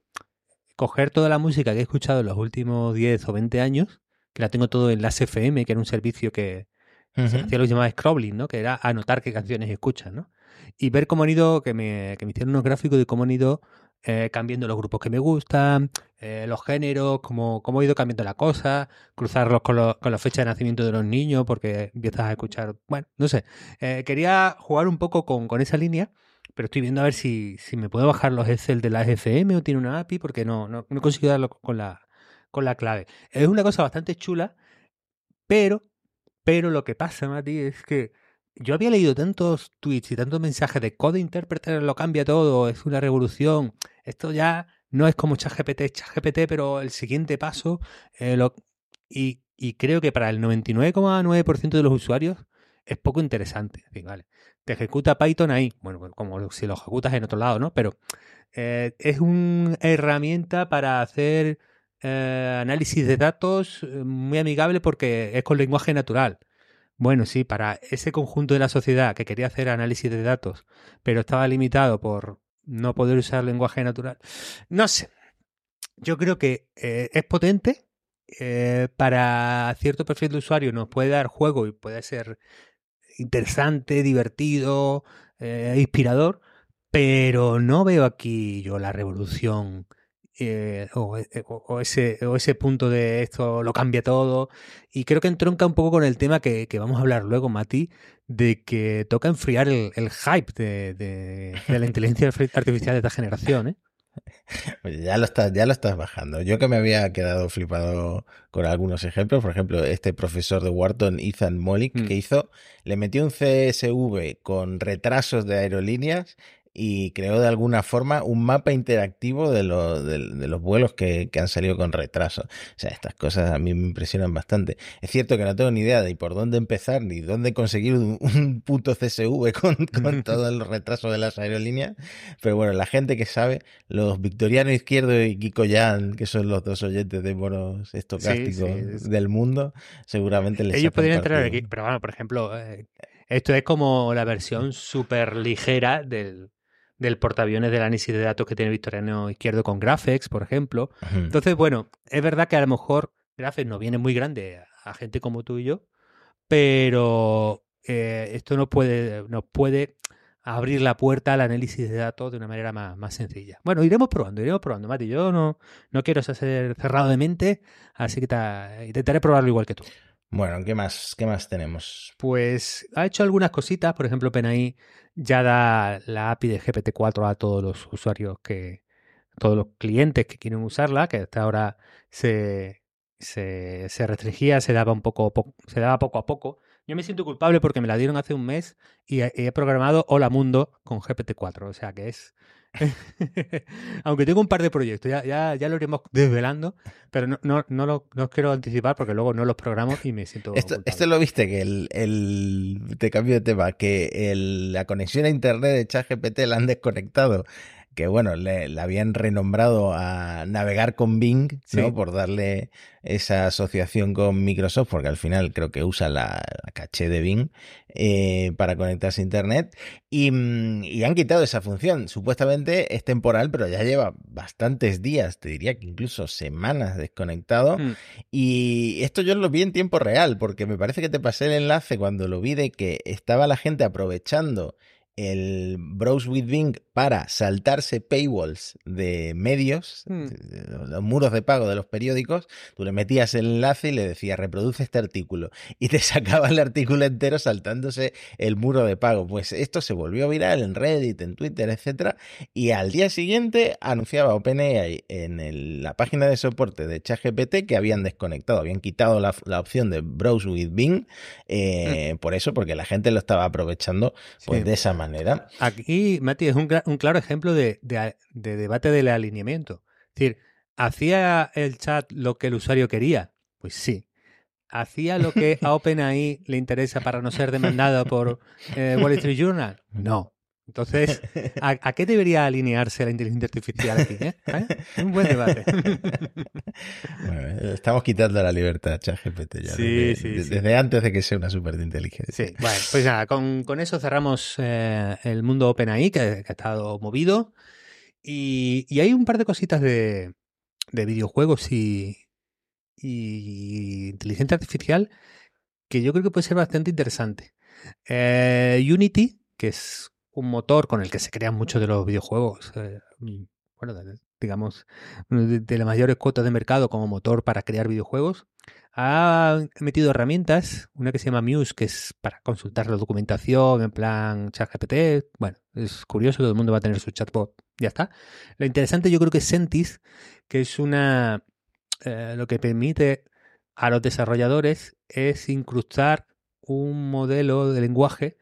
[SPEAKER 2] coger toda la música que he escuchado en los últimos 10 o 20 años, que la tengo todo en las FM, que era un servicio que hacía lo que llamaba scrolling, ¿no? Que era anotar qué canciones escuchas, ¿no? y ver cómo han ido, que me, que me hicieron unos gráficos de cómo han ido eh, cambiando los grupos que me gustan, eh, los géneros, cómo, cómo ha ido cambiando la cosa, cruzarlos con, lo, con la fecha de nacimiento de los niños, porque empiezas a escuchar, bueno, no sé. Eh, quería jugar un poco con, con, esa línea, pero estoy viendo a ver si, si me puedo bajar los Excel de la FM o tiene una API, porque no, no, no consigo darlo con la, con la clave. Es una cosa bastante chula, pero, pero lo que pasa, Mati, es que yo había leído tantos tweets y tantos mensajes de Code Interpreter lo cambia todo, es una revolución. Esto ya no es como ChatGPT, ChatGPT, pero el siguiente paso. Eh, y, creo que para el 99,9% de los usuarios es poco interesante. vale, te ejecuta Python ahí, bueno, pues como si lo ejecutas en otro lado, ¿no? Pero eh, es una herramienta para hacer eh, análisis de datos muy amigable porque es con lenguaje natural. Bueno, sí, para ese conjunto de la sociedad que quería hacer análisis de datos, pero estaba limitado por no poder usar lenguaje natural. No sé. Yo creo que eh, es potente. Eh, para cierto perfil de usuario nos puede dar juego y puede ser interesante, divertido, eh, inspirador, pero no veo aquí yo la revolución eh, o, eh, o, ese, o ese punto de esto lo cambia todo. Y creo que entronca un poco con el tema que, que vamos a hablar luego, Mati, de que toca enfriar el, el hype de, de, de, la inteligencia artificial de esta generación. ¿eh? *laughs*
[SPEAKER 1] Ya lo estás, ya lo estás bajando. Yo que me había quedado flipado con algunos ejemplos, por ejemplo, este profesor de Wharton, Ethan Mollick, mm. que hizo, le metió un CSV con retrasos de aerolíneas y creó de alguna forma un mapa interactivo de, lo, de, de los vuelos que, que, han salido con retraso. O sea, estas cosas a mí me impresionan bastante. Es cierto que no tengo ni idea de por dónde empezar ni dónde conseguir un, *laughs* un puto CSV con, con *laughs* todo el retraso de las aerolíneas, pero bueno, la gente que sabe, los Victoriano Izquierdo y Kiko Yan, que son los dos oyentes de bonos estocásticos sí, sí, del mundo, seguramente les
[SPEAKER 2] Ellos podrían entrar aquí, pero bueno, por ejemplo, eh, esto es como la versión súper ligera del del portaaviones del análisis de datos que tiene Victoriano Izquierdo con Graphex, por ejemplo. Entonces, bueno, es verdad que a lo mejor Graphex no viene muy grande a, gente como tú y yo, pero eh, esto nos puede, nos puede abrir la puerta al análisis de datos de una manera más, más sencilla. Bueno, iremos probando, iremos probando, Mati. Yo no, no quiero ser cerrado de mente, así que te, intentaré probarlo igual que tú.
[SPEAKER 1] Bueno, ¿qué más, ¿qué más tenemos?
[SPEAKER 2] Pues ha hecho algunas cositas, por ejemplo, PNI ya da la API de GPT-4 a todos los usuarios que, todos los clientes que quieren usarla, que hasta ahora se, se, se restringía, se daba un poco, se daba poco a poco. Yo me siento culpable porque me la dieron hace un mes y he programado Hola Mundo con GPT-4, o sea que es *laughs* Aunque tengo un par de proyectos, ya, ya, ya lo iremos desvelando, pero no, no, no, lo, no os quiero anticipar porque luego no los programo y me siento.
[SPEAKER 1] Esto, esto lo viste, que el, el. Te cambio de tema, que el, la conexión a internet de ChatGPT la han desconectado que bueno, le, le, habían renombrado a navegar con Bing, sí. ¿no? Por darle esa asociación con Microsoft, porque al final creo que usa la, la caché de Bing eh, para conectarse a Internet. Y, y, han quitado esa función. Supuestamente es temporal, pero ya lleva bastantes días, te diría que incluso semanas desconectado. Mm. Y esto yo lo vi en tiempo real, porque me parece que te pasé el enlace cuando lo vi de que estaba la gente aprovechando el Browse with Bing para saltarse paywalls de medios, mm. los muros de pago de los periódicos, tú le metías el enlace y le decías reproduce este artículo *laughs* y te sacaba el artículo entero saltándose el muro de pago. Pues esto se volvió viral en Reddit, en Twitter, etcétera, y al día siguiente anunciaba OpenAI en el, la página de soporte de ChatGPT que habían desconectado, habían quitado la, la opción de Browse with Bing, eh, mm. por eso, porque la gente lo estaba aprovechando pues, sí. de esa manera.
[SPEAKER 2] Aquí, Mati, es un, un claro ejemplo de, de, de, debate del alineamiento. Es decir, ¿hacía el chat lo que el usuario quería? Pues sí. ¿Hacía lo que *laughs* a OpenAI le interesa para no ser demandado por eh, Wall Street Journal? No. Entonces, *laughs* ¿a, ¿a, qué debería alinearse la inteligencia artificial aquí? ¿Eh? ¿Eh? Un buen debate. *laughs*
[SPEAKER 1] Bueno, estamos quitando la libertad a ChatGPT ya. Sí, desde, sí, desde sí. antes de que sea una superinteligencia.
[SPEAKER 2] Sí, bueno, pues nada, con, con eso cerramos eh, el mundo OpenAI que, que, ha estado movido. Y, y, hay un par de cositas de, de videojuegos y, y, inteligencia artificial que yo creo que puede ser bastante interesante. Eh, Unity, que es un motor con el que se crean muchos de los videojuegos. Eh, bueno, digamos, de, las mayores cuotas de mercado como motor para crear videojuegos. Ha metido herramientas, una que se llama Muse, que es para consultar la documentación en plan ChatGPT. Bueno, es curioso, todo el mundo va a tener su chatbot. Ya está. Lo interesante yo creo que es Sentis, que es una... Eh, lo que permite a los desarrolladores es incrustar un modelo de lenguaje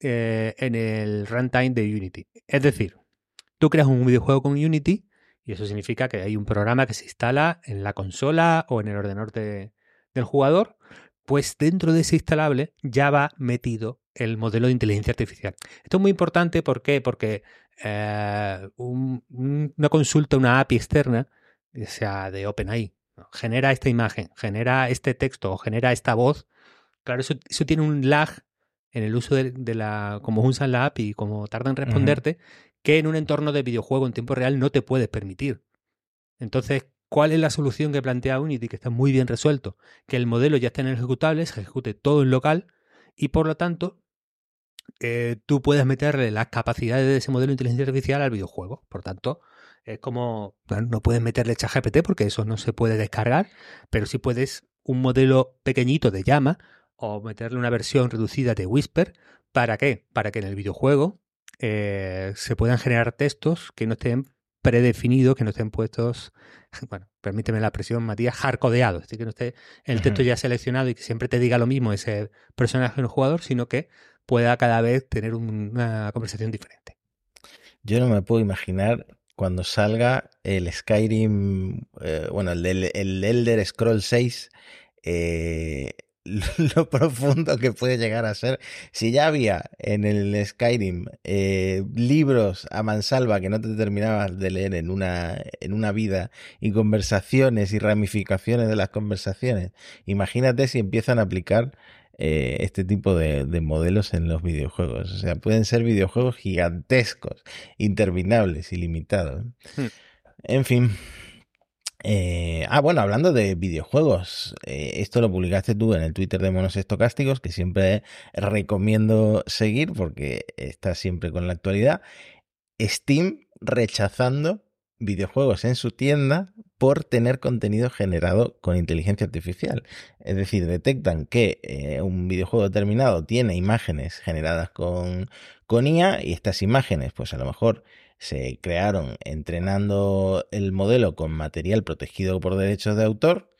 [SPEAKER 2] eh, en el runtime de Unity. Es decir, tú creas un videojuego con Unity y eso significa que hay un programa que se instala en la consola o en el ordenador del jugador, pues dentro de ese instalable ya va metido el modelo de inteligencia artificial. Esto es muy importante ¿por qué? porque eh, una consulta, una API externa, sea de OpenAI, genera esta imagen, genera este texto o genera esta voz, claro, eso, tiene un lag en el uso de, la, como usan la API y como tarda en responderte, que en un entorno de videojuego en tiempo real no te puedes permitir. Entonces, ¿cuál es la solución que plantea Unity? Que está muy bien resuelto. Que el modelo ya esté en el ejecutable, se ejecute todo en local y por lo tanto eh, tú puedes meterle las capacidades de ese modelo de inteligencia artificial al videojuego. Por tanto, es como, no puedes meterle ChatGPT porque eso no se puede descargar, pero sí puedes un modelo pequeñito de llama o meterle una versión reducida de Whisper. ¿Para qué? Para que en el videojuego eh, se puedan generar textos que no estén predefinidos, que no estén puestos, *laughs* bueno, permíteme la expresión, Matías, hardcodeados, es decir, que no esté el texto ya seleccionado y que siempre te diga lo mismo ese personaje o jugador, sino que pueda cada vez tener una conversación diferente.
[SPEAKER 1] Yo no me puedo imaginar cuando salga el Skyrim, eh, bueno, el, el, Elder Scroll 6, eh, *laughs* lo profundo que puede llegar a ser. Si ya había en el Skyrim eh, libros a mansalva que no te terminabas de leer en una, en una vida y conversaciones y ramificaciones de las conversaciones, imagínate si empiezan a aplicar eh, este tipo de, modelos en los videojuegos. O sea, pueden ser videojuegos gigantescos, interminables, ilimitados. Hmm. En fin. Eh, ah, bueno, hablando de videojuegos, eh, esto lo publicaste tú en el Twitter de Monos Estocásticos, que siempre recomiendo seguir porque está siempre con la actualidad. Steam rechazando videojuegos en su tienda por tener contenido generado con inteligencia artificial. Es decir, detectan que eh, un videojuego determinado tiene imágenes generadas con, con IA y estas imágenes, pues a lo mejor se crearon entrenando el modelo con material protegido por derechos de autor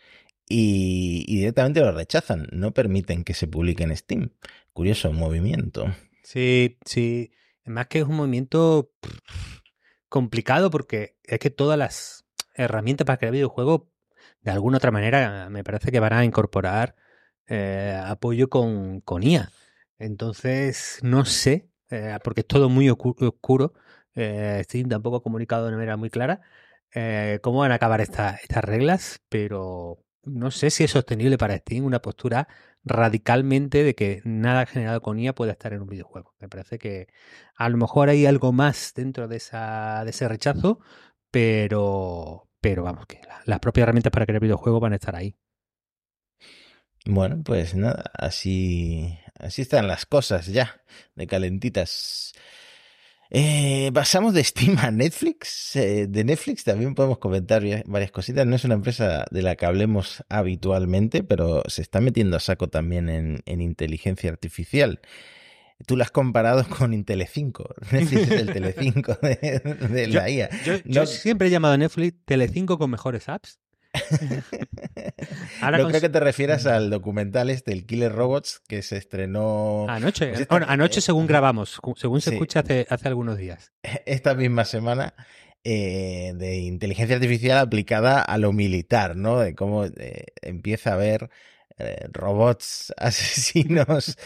[SPEAKER 1] y, directamente lo rechazan, no permiten que se publique en Steam. Curioso movimiento.
[SPEAKER 2] Sí, sí. Además que es un movimiento complicado porque es que todas las herramientas para crear videojuegos, de alguna otra manera, me parece que van a incorporar eh, apoyo con, con, IA. Entonces, no sé, eh, porque es todo muy oscuro. Eh, Steam tampoco ha comunicado de manera muy clara cómo van a acabar estas reglas, pero no sé si es sostenible para Steam una postura radicalmente de que nada generado con IA pueda estar en un videojuego. Me parece que a lo mejor hay algo más dentro de ese rechazo, pero, pero vamos, que las propias herramientas para crear videojuegos van a estar ahí.
[SPEAKER 1] Bueno, pues nada, así, así están las cosas ya, de calentitas. Eh, pasamos de Steam a Netflix. Eh, de Netflix también podemos comentar varias cositas. No es una empresa de la que hablemos habitualmente, pero se está metiendo a saco también en, inteligencia artificial. Tú la has comparado con Intele5. *laughs* Netflix es el Tele5 de, la IA.
[SPEAKER 2] Yo, siempre he llamado a Netflix Tele5 con mejores apps. *laughs*
[SPEAKER 1] no creo que te refieras al documental este, el Killer Robots, que se estrenó...
[SPEAKER 2] Anoche, pues bueno, anoche según grabamos, según se escucha hace, hace algunos días. *laughs*
[SPEAKER 1] Esta misma semana, eh, de inteligencia artificial aplicada a lo militar, ¿no? De cómo eh, empieza a haber eh, robots *laughs* asesinos,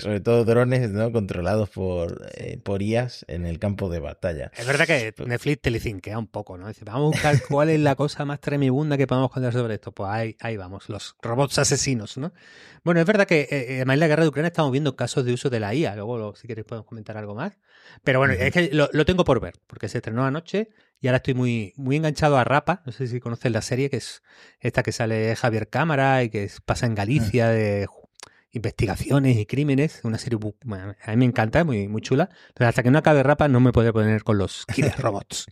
[SPEAKER 1] sobre todo drones, ¿no? Controlados por, eh, por IAS en el campo de batalla.
[SPEAKER 2] Es verdad que pues Netflix telecinquea un poco, ¿no? Dice, vamos a buscar cuál es la cosa más tremibunda que podemos contar sobre esto. Pues ahí, ahí vamos, los robots asesinos, ¿no? Bueno, es verdad que eh, además en la guerra de Ucrania estamos viendo casos de uso de la IA. Luego, si queréis, podemos comentar algo más. Pero bueno, es que lo, lo, tengo por ver, porque se estrenó anoche y ahora estoy muy, muy enganchado a Rapa. No sé si conoces la serie, que es esta que sale Javier Cámara y que pasa en Galicia. De, investigaciones y crímenes, una serie a mí me encanta, muy, muy chula. Pero hasta que no acabe Rapa no me podré poner con los Killer *laughs* Robots.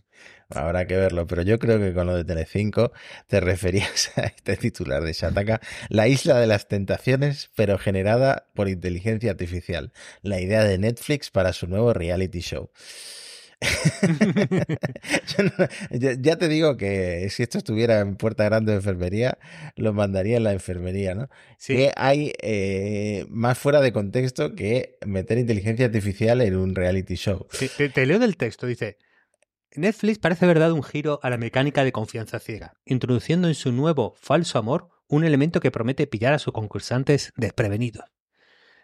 [SPEAKER 1] Habrá que verlo, pero yo creo que con lo de Telecinco te referías *laughs* a este titular de Shataka, la isla de las tentaciones, pero generada por inteligencia artificial, la idea de Netflix para su nuevo reality show. *laughs* ya, te digo que si esto estuviera en Puerta Grande de Enfermería, lo mandaría en la enfermería, ¿no? Sí. Que hay eh, más fuera de contexto que meter inteligencia artificial en un reality show.
[SPEAKER 2] te, leo del texto, dice. Netflix parece haber dado un giro a la mecánica de confianza ciega, introduciendo en su nuevo falso amor un elemento que promete pillar a sus concursantes desprevenidos.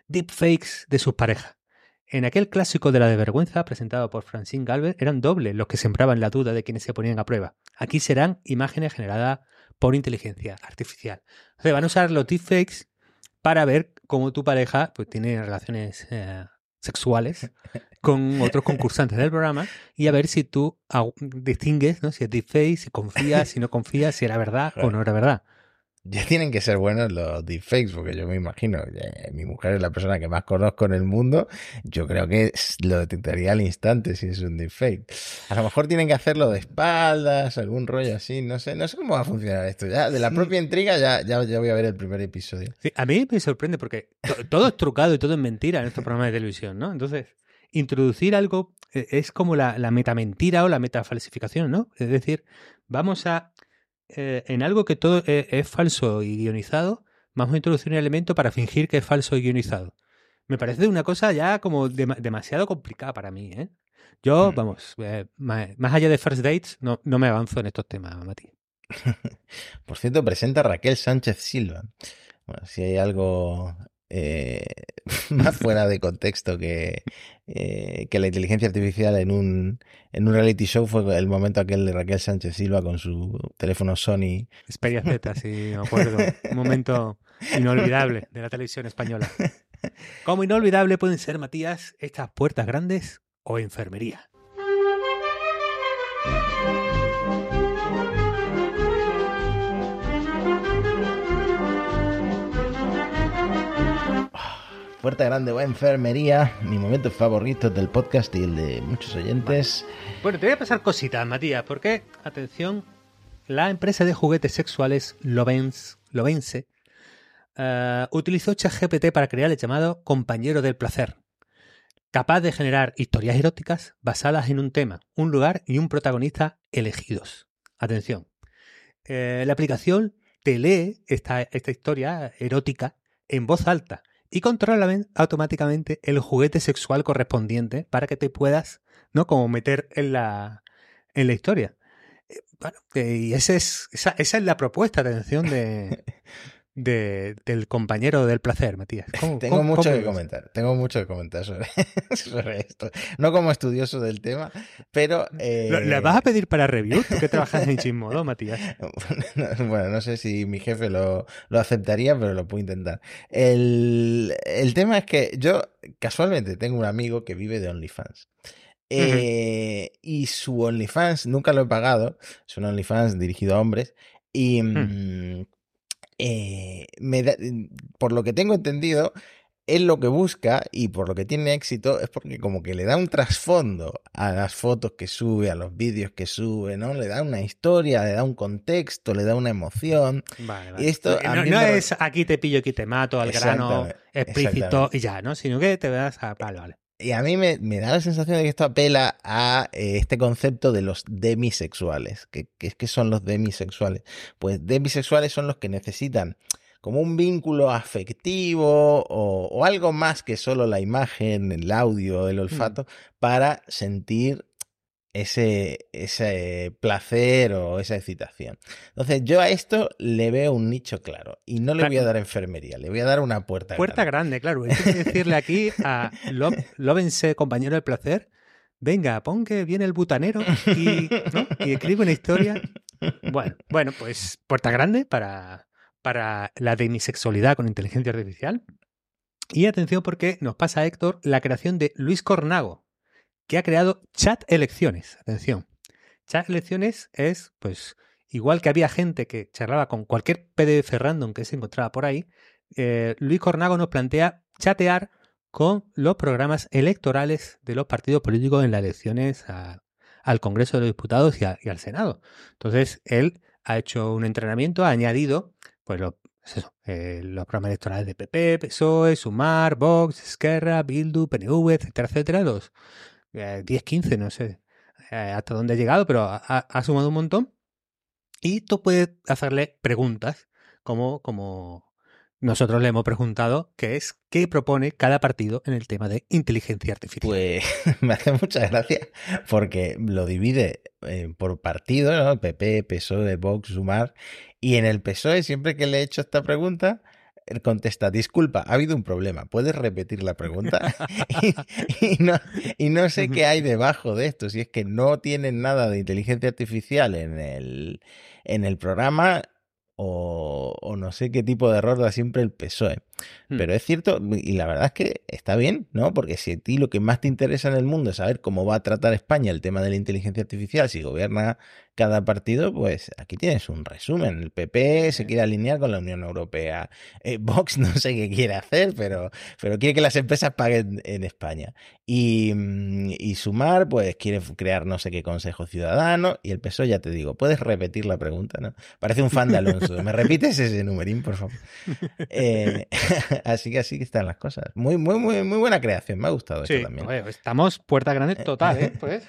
[SPEAKER 2] Deepfakes de sus parejas en aquel clásico de la vergüenza presentado por Francine Galvez eran dobles los que sembraban la duda de quienes se ponían a prueba. Aquí serán imágenes generadas por inteligencia artificial. O sea, van a usar los deepfakes para ver cómo tu pareja pues, tiene relaciones eh, sexuales con otros concursantes del programa y a ver si tú distingues ¿no? si es deepfake, si confías, si no confías, si era verdad o no era verdad. *laughs*
[SPEAKER 1] Ya tienen que ser buenos los deepfakes, porque yo me imagino, mi mujer es la persona que más conozco en el mundo, yo creo que lo detectaría al instante si es un deepfake. A lo mejor tienen que hacerlo de espaldas, algún rollo así, no sé, no sé cómo va a funcionar esto. Ya de la propia intriga ya, ya, voy a ver el primer episodio.
[SPEAKER 2] a mí me sorprende porque todo es trucado y todo es mentira en estos programas de televisión, ¿no? Entonces, introducir algo eh, es como la, la metamentira o la metafalsificación, ¿no? Es decir, vamos a eh, en algo que todo e, es, falso y guionizado, vamos a introducir un elemento para fingir que es falso y guionizado. Me parece una cosa ya como demasiado complicada para mí. ¿eh? Yo, mm. vamos, eh, más, allá de First Dates, no, no me avanzo en estos temas, Mati. *laughs*
[SPEAKER 1] Por cierto, presenta Raquel Sánchez Silva. Bueno, si hay algo eh, *laughs* más fuera de contexto que, eh, que la inteligencia artificial en un, en un reality show fue el momento aquel de Raquel Sánchez Silva con su teléfono Sony.
[SPEAKER 2] Xperia Z, sí, me acuerdo. Un momento inolvidable de la televisión española. *laughs* Como inolvidable pueden ser, Matías, estas puertas grandes o enfermería.
[SPEAKER 1] Puerta Grande o Enfermería, mi momento favorito del podcast y el de muchos oyentes.
[SPEAKER 2] Bueno, te voy a pasar cositas, Matías, porque, atención, la empresa de juguetes sexuales Lovens, Lovense uh, utilizó ChatGPT para crear el llamado compañero del placer, capaz de generar historias eróticas basadas en un tema, un lugar y un protagonista elegidos. Atención, eh, la aplicación te lee esta, esta historia erótica en voz alta y controla automáticamente el juguete sexual correspondiente para que te puedas, ¿no? Como meter en la, en la historia. Eh, bueno, eh, y es, esa es la propuesta, atención, de, *laughs* de, del compañero del placer, Matías. *laughs*
[SPEAKER 1] tengo mucho que comentar, tengo mucho que comentar *laughs* sobre, esto. No como estudioso del tema, pero...
[SPEAKER 2] Eh... ¿Le vas a pedir para review? ¿Tú que *laughs* trabajas en Chismodo, Matías?
[SPEAKER 1] bueno, no sé si mi jefe lo, lo aceptaría, pero lo puedo intentar. El, el, tema es que yo casualmente tengo un amigo que vive de OnlyFans. Eh, y su OnlyFans, nunca lo he pagado, es un OnlyFans dirigido a hombres, y... Mm, eh, me por lo que tengo entendido, él lo que busca y por lo que tiene éxito es porque como que le da un trasfondo a las fotos que sube, a los vídeos que sube, ¿no? Le da una historia, le da un contexto, le da una emoción.
[SPEAKER 2] Y esto no, es aquí te pillo, aquí te mato, al grano explícito y ya, ¿no? Sino que te das a... Vale, vale.
[SPEAKER 1] Y a mí me, da la sensación de que esto apela a eh, este concepto de los demisexuales. ¿Qué, que son los demisexuales? Pues demisexuales son los que necesitan como un vínculo afectivo o, algo más que solo la imagen, el audio, el mm. olfato, para sentir ese, ese placer o esa excitación. Entonces, yo a esto le veo un nicho claro y no le voy a dar enfermería, le voy a dar una puerta,
[SPEAKER 2] puerta grande. claro. Hay que decirle aquí a Lóvense, compañero del placer, venga, pon que viene el butanero y, y escribe una historia. Bueno, bueno, pues puerta grande para, para la demisexualidad con inteligencia artificial. Y atención porque nos pasa, Héctor, la creación de Luis Cornago, que ha creado Chat Elecciones. Atención. Chat Elecciones es, pues, igual que había gente que charlaba con cualquier PDF random que se encontraba por ahí, eh, Luis Cornago nos plantea chatear con los programas electorales de los partidos políticos en las elecciones al Congreso de los Diputados y, al Senado. Entonces, él ha hecho un entrenamiento, ha añadido pues, eh, los programas electorales de PP, PSOE, Sumar, Vox, Esquerra, Bildu, PNV, etcétera, etcétera, los 10, eh, 15, no sé eh, hasta dónde ha llegado, pero ha, ha, sumado un montón. Y tú puedes hacerle preguntas como, como nosotros le hemos preguntado qué es, qué propone cada partido en el tema de inteligencia artificial.
[SPEAKER 1] Pues *laughs* me hace mucha gracia porque lo divide eh, por partido, ¿no? PP, PSOE, Vox, Sumar. Y en el PSOE, siempre que le he hecho esta pregunta, contesta, disculpa, ha habido un problema, ¿puedes repetir la pregunta? *laughs* *laughs* y, no, y, no, sé qué hay debajo de esto, si es que no tienen nada de inteligencia artificial en el, en el programa o, no sé qué tipo de error da siempre el PSOE. Hmm. Pero es cierto, y la verdad es que está bien, ¿no? Porque si a ti lo que más te interesa en el mundo es saber cómo va a tratar España el tema de la inteligencia artificial, si gobierna cada partido, pues aquí tienes un resumen. El PP se quiere alinear con la Unión Europea. Eh, *laughs* Vox no sé qué quiere hacer, pero, pero quiere que las empresas paguen en España. Y, mm, y Sumar, pues quiere crear no sé qué Consejo Ciudadano. Y el PSOE, ya te digo, puedes repetir la pregunta, ¿no? Parece un fan de Alonso. ¿Me repites ese numerín, por favor? *laughs* Eh, *laughs* así que así que están las cosas. Muy, muy, muy, muy buena creación. Me ha gustado esto también.
[SPEAKER 2] estamos puerta grande total, ¿eh? *laughs* Pues,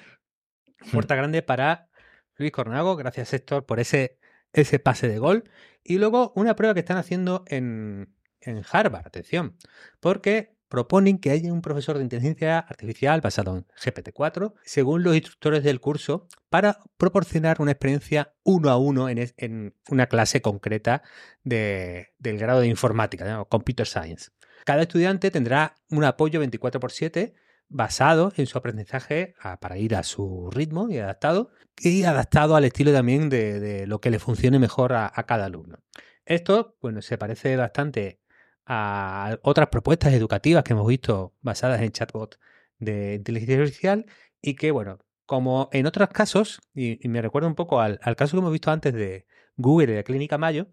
[SPEAKER 2] puerta grande para Luis Cornago. Gracias, Héctor, por ese, ese pase de gol. Y luego una prueba que están haciendo en, en Harvard, atención, porque proponen que haya un profesor de inteligencia artificial basado en GPT-4, según los instructores del curso, para proporcionar una experiencia uno a uno en, una clase concreta del grado de informática, Computer Science. Cada estudiante tendrá un apoyo 24 x 7 basado en su aprendizaje para ir a su ritmo y adaptado, y adaptado al estilo también de, lo que le funcione mejor a, a, cada alumno. Esto, bueno, se parece bastante a otras propuestas educativas que hemos visto basadas en chatbot de inteligencia artificial y que, bueno, como en otros casos, y, me recuerda un poco al, caso que hemos visto antes de Google y de Clínica Mayo,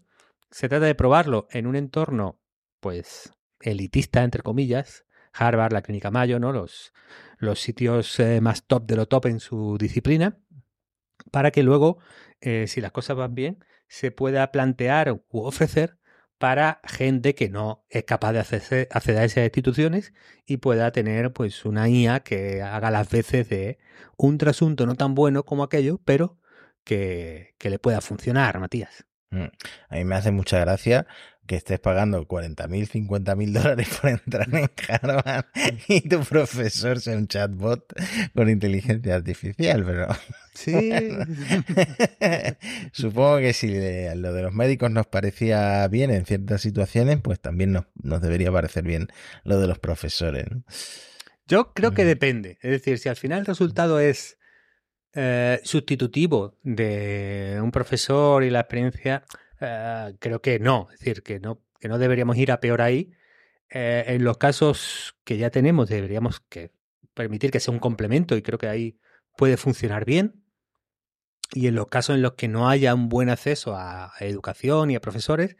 [SPEAKER 2] se trata de probarlo en un entorno, pues, elitista, entre comillas, Harvard, la Clínica Mayo, ¿no? Los, los sitios eh, más top de lo top en su disciplina, para que luego, eh, si las cosas van bien, se pueda plantear u ofrecer para gente que no es capaz de acceder, a esas instituciones y pueda tener pues una IA que haga las veces de un trasunto no tan bueno como aquello, pero que, que le pueda funcionar, Matías.
[SPEAKER 1] Mm. A mí me hace mucha gracia que estés pagando 40.000, 50.000 dólares por entrar en Harvard *laughs* y tu profesor sea un chatbot con inteligencia artificial, pero...
[SPEAKER 2] Sí. *laughs* *laughs*
[SPEAKER 1] Supongo que si lo de los médicos nos parecía bien en ciertas situaciones, pues también nos, nos debería parecer bien lo de los profesores.
[SPEAKER 2] Yo creo que depende. Es decir, si al final el resultado es eh, sustitutivo de un profesor y la experiencia, eh, creo que no. Es decir, que no, que no deberíamos ir a peor ahí. Eh, en los casos que ya tenemos, deberíamos que permitir que sea un complemento y creo que ahí puede funcionar bien. Y en los casos en los que no haya un buen acceso a, educación y a profesores,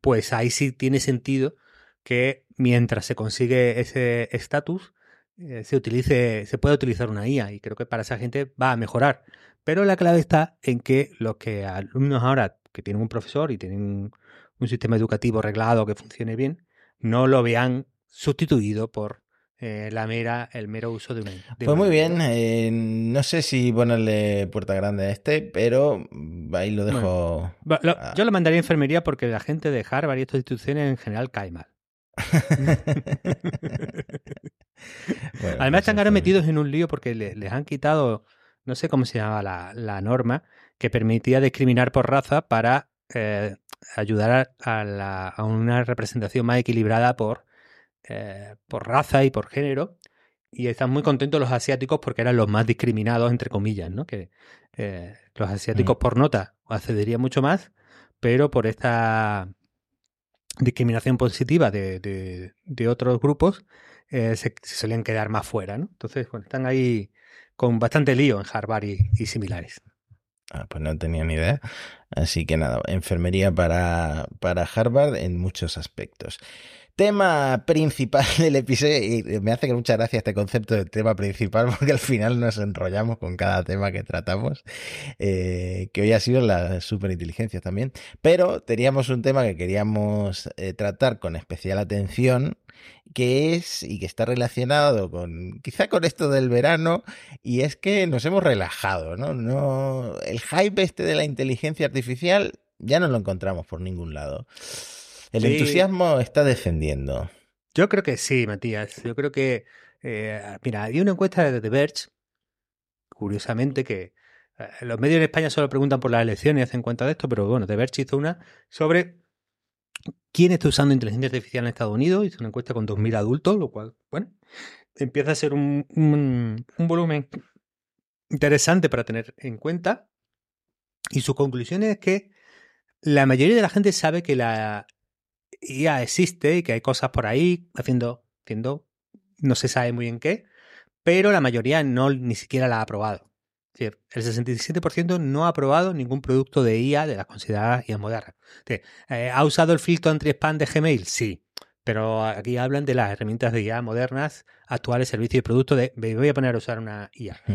[SPEAKER 2] pues ahí sí tiene sentido que mientras se consigue ese estatus, eh, se utilice, se puede utilizar una IA y creo que para esa gente va a mejorar. Pero la clave está en que los que alumnos ahora que tienen un profesor y tienen un sistema educativo reglado que funcione bien, no lo vean sustituido por eh, la mera, el mero uso de un.
[SPEAKER 1] pues muy bien, eh, no sé si ponerle puerta grande a este, pero ahí lo dejo.
[SPEAKER 2] Yo lo mandaría a enfermería porque la gente de Harvard y estas instituciones en general cae mal. *laughs* Además pues están ahora metidos en un lío porque les, han quitado, no sé cómo se llama la norma, que permitía discriminar por raza para eh, ayudar a, una representación más equilibrada por, eh, por raza y por género. Y están muy contentos los asiáticos porque eran los más discriminados, entre comillas, ¿no? Que eh, los asiáticos mm. por nota accederían mucho más, pero por esta discriminación positiva de, otros grupos se, se, solían quedar más fuera, ¿no? Entonces, bueno, están ahí con bastante lío en Harvard y similares.
[SPEAKER 1] Ah, pues no tenía ni idea. Así que nada, enfermería para, para Harvard en muchos aspectos. Tema principal *laughs* del episodio, y me hace mucha gracia este concepto de tema principal, *laughs* porque al final nos enrollamos con cada tema que tratamos, eh, que hoy ha sido la superinteligencia también, pero teníamos un tema que queríamos eh, tratar con especial atención, que es y que está relacionado con quizá con esto del verano y es que nos hemos relajado, ¿no? No el hype este de la inteligencia artificial ya no lo encontramos por ningún lado. El entusiasmo está descendiendo.
[SPEAKER 2] Yo creo que sí, Matías. Yo creo que eh, mira, hay una encuesta de The Verge curiosamente que eh, los medios en España solo preguntan por las elecciones y hacen cuenta de esto, pero bueno, The Verge hizo una sobre quién está usando inteligencia artificial en Estados Unidos. Hizo una encuesta con 2.000 adultos, lo cual, bueno, empieza a ser un, volumen interesante para tener en cuenta. Y su conclusión es que la mayoría de la gente sabe que la IA existe y que hay cosas por ahí haciendo, haciendo no se sabe muy bien qué, pero la mayoría no ni siquiera la ha probado el 67% no ha aprobado ningún producto de IA de las consideradas IA modernas. Eh, ¿Ha usado el filtro anti-spam de Gmail? Sí. Pero aquí hablan de las herramientas de IA modernas, actuales servicios y productos de me voy a poner a usar una IA. Hmm.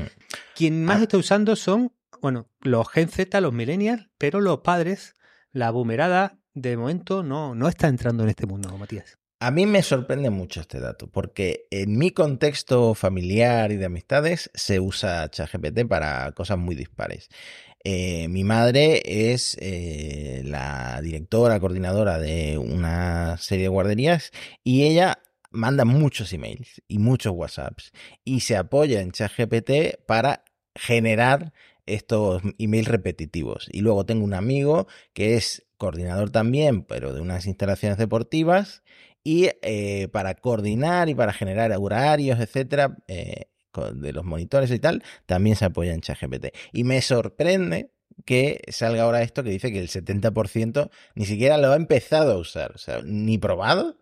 [SPEAKER 2] Quien más ah. está usando son, bueno, los Gen Z, los millennials, pero los padres, la boomerada, de momento no, no está entrando en este mundo, Matías.
[SPEAKER 1] A mí me sorprende mucho este dato, porque en mi contexto familiar y de amistades se usa ChatGPT para cosas muy dispares. Eh, mi madre es eh, la directora, coordinadora de una serie de guarderías y ella manda muchos emails y muchos WhatsApps y se apoya en ChatGPT para generar estos emails repetitivos. Y luego tengo un amigo que es coordinador también, pero de unas instalaciones deportivas y eh, para coordinar y para generar horarios, etcétera, eh, de los monitores y tal, también se apoya en ChatGPT. Y me sorprende que salga ahora esto que dice que el 70% ni siquiera lo ha empezado a usar, o sea, ni probado.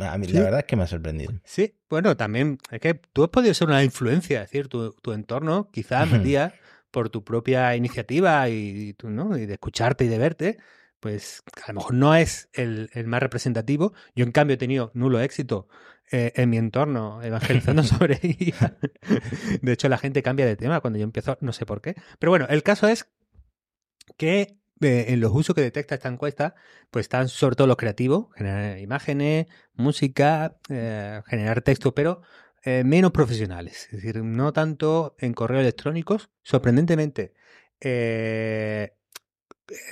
[SPEAKER 1] A mí la verdad es que me ha sorprendido.
[SPEAKER 2] Sí, bueno, también es que tú has podido ser una influencia, es decir, tu, tu entorno quizás día por tu propia iniciativa y, tú, ¿no? y de escucharte y de verte, pues a lo mejor no es el, más representativo. Yo, en cambio, he tenido nulo éxito eh, en mi entorno evangelizando *laughs* sobre ella. De hecho, la gente cambia de tema cuando yo empiezo, no sé por qué. Pero bueno, el caso es que eh, en los usos que detecta esta encuesta, pues están sobre todo los creativos, generar imágenes, música, eh, generar texto, pero menos profesionales. Es decir, no tanto en correos electrónicos. Sorprendentemente, eh,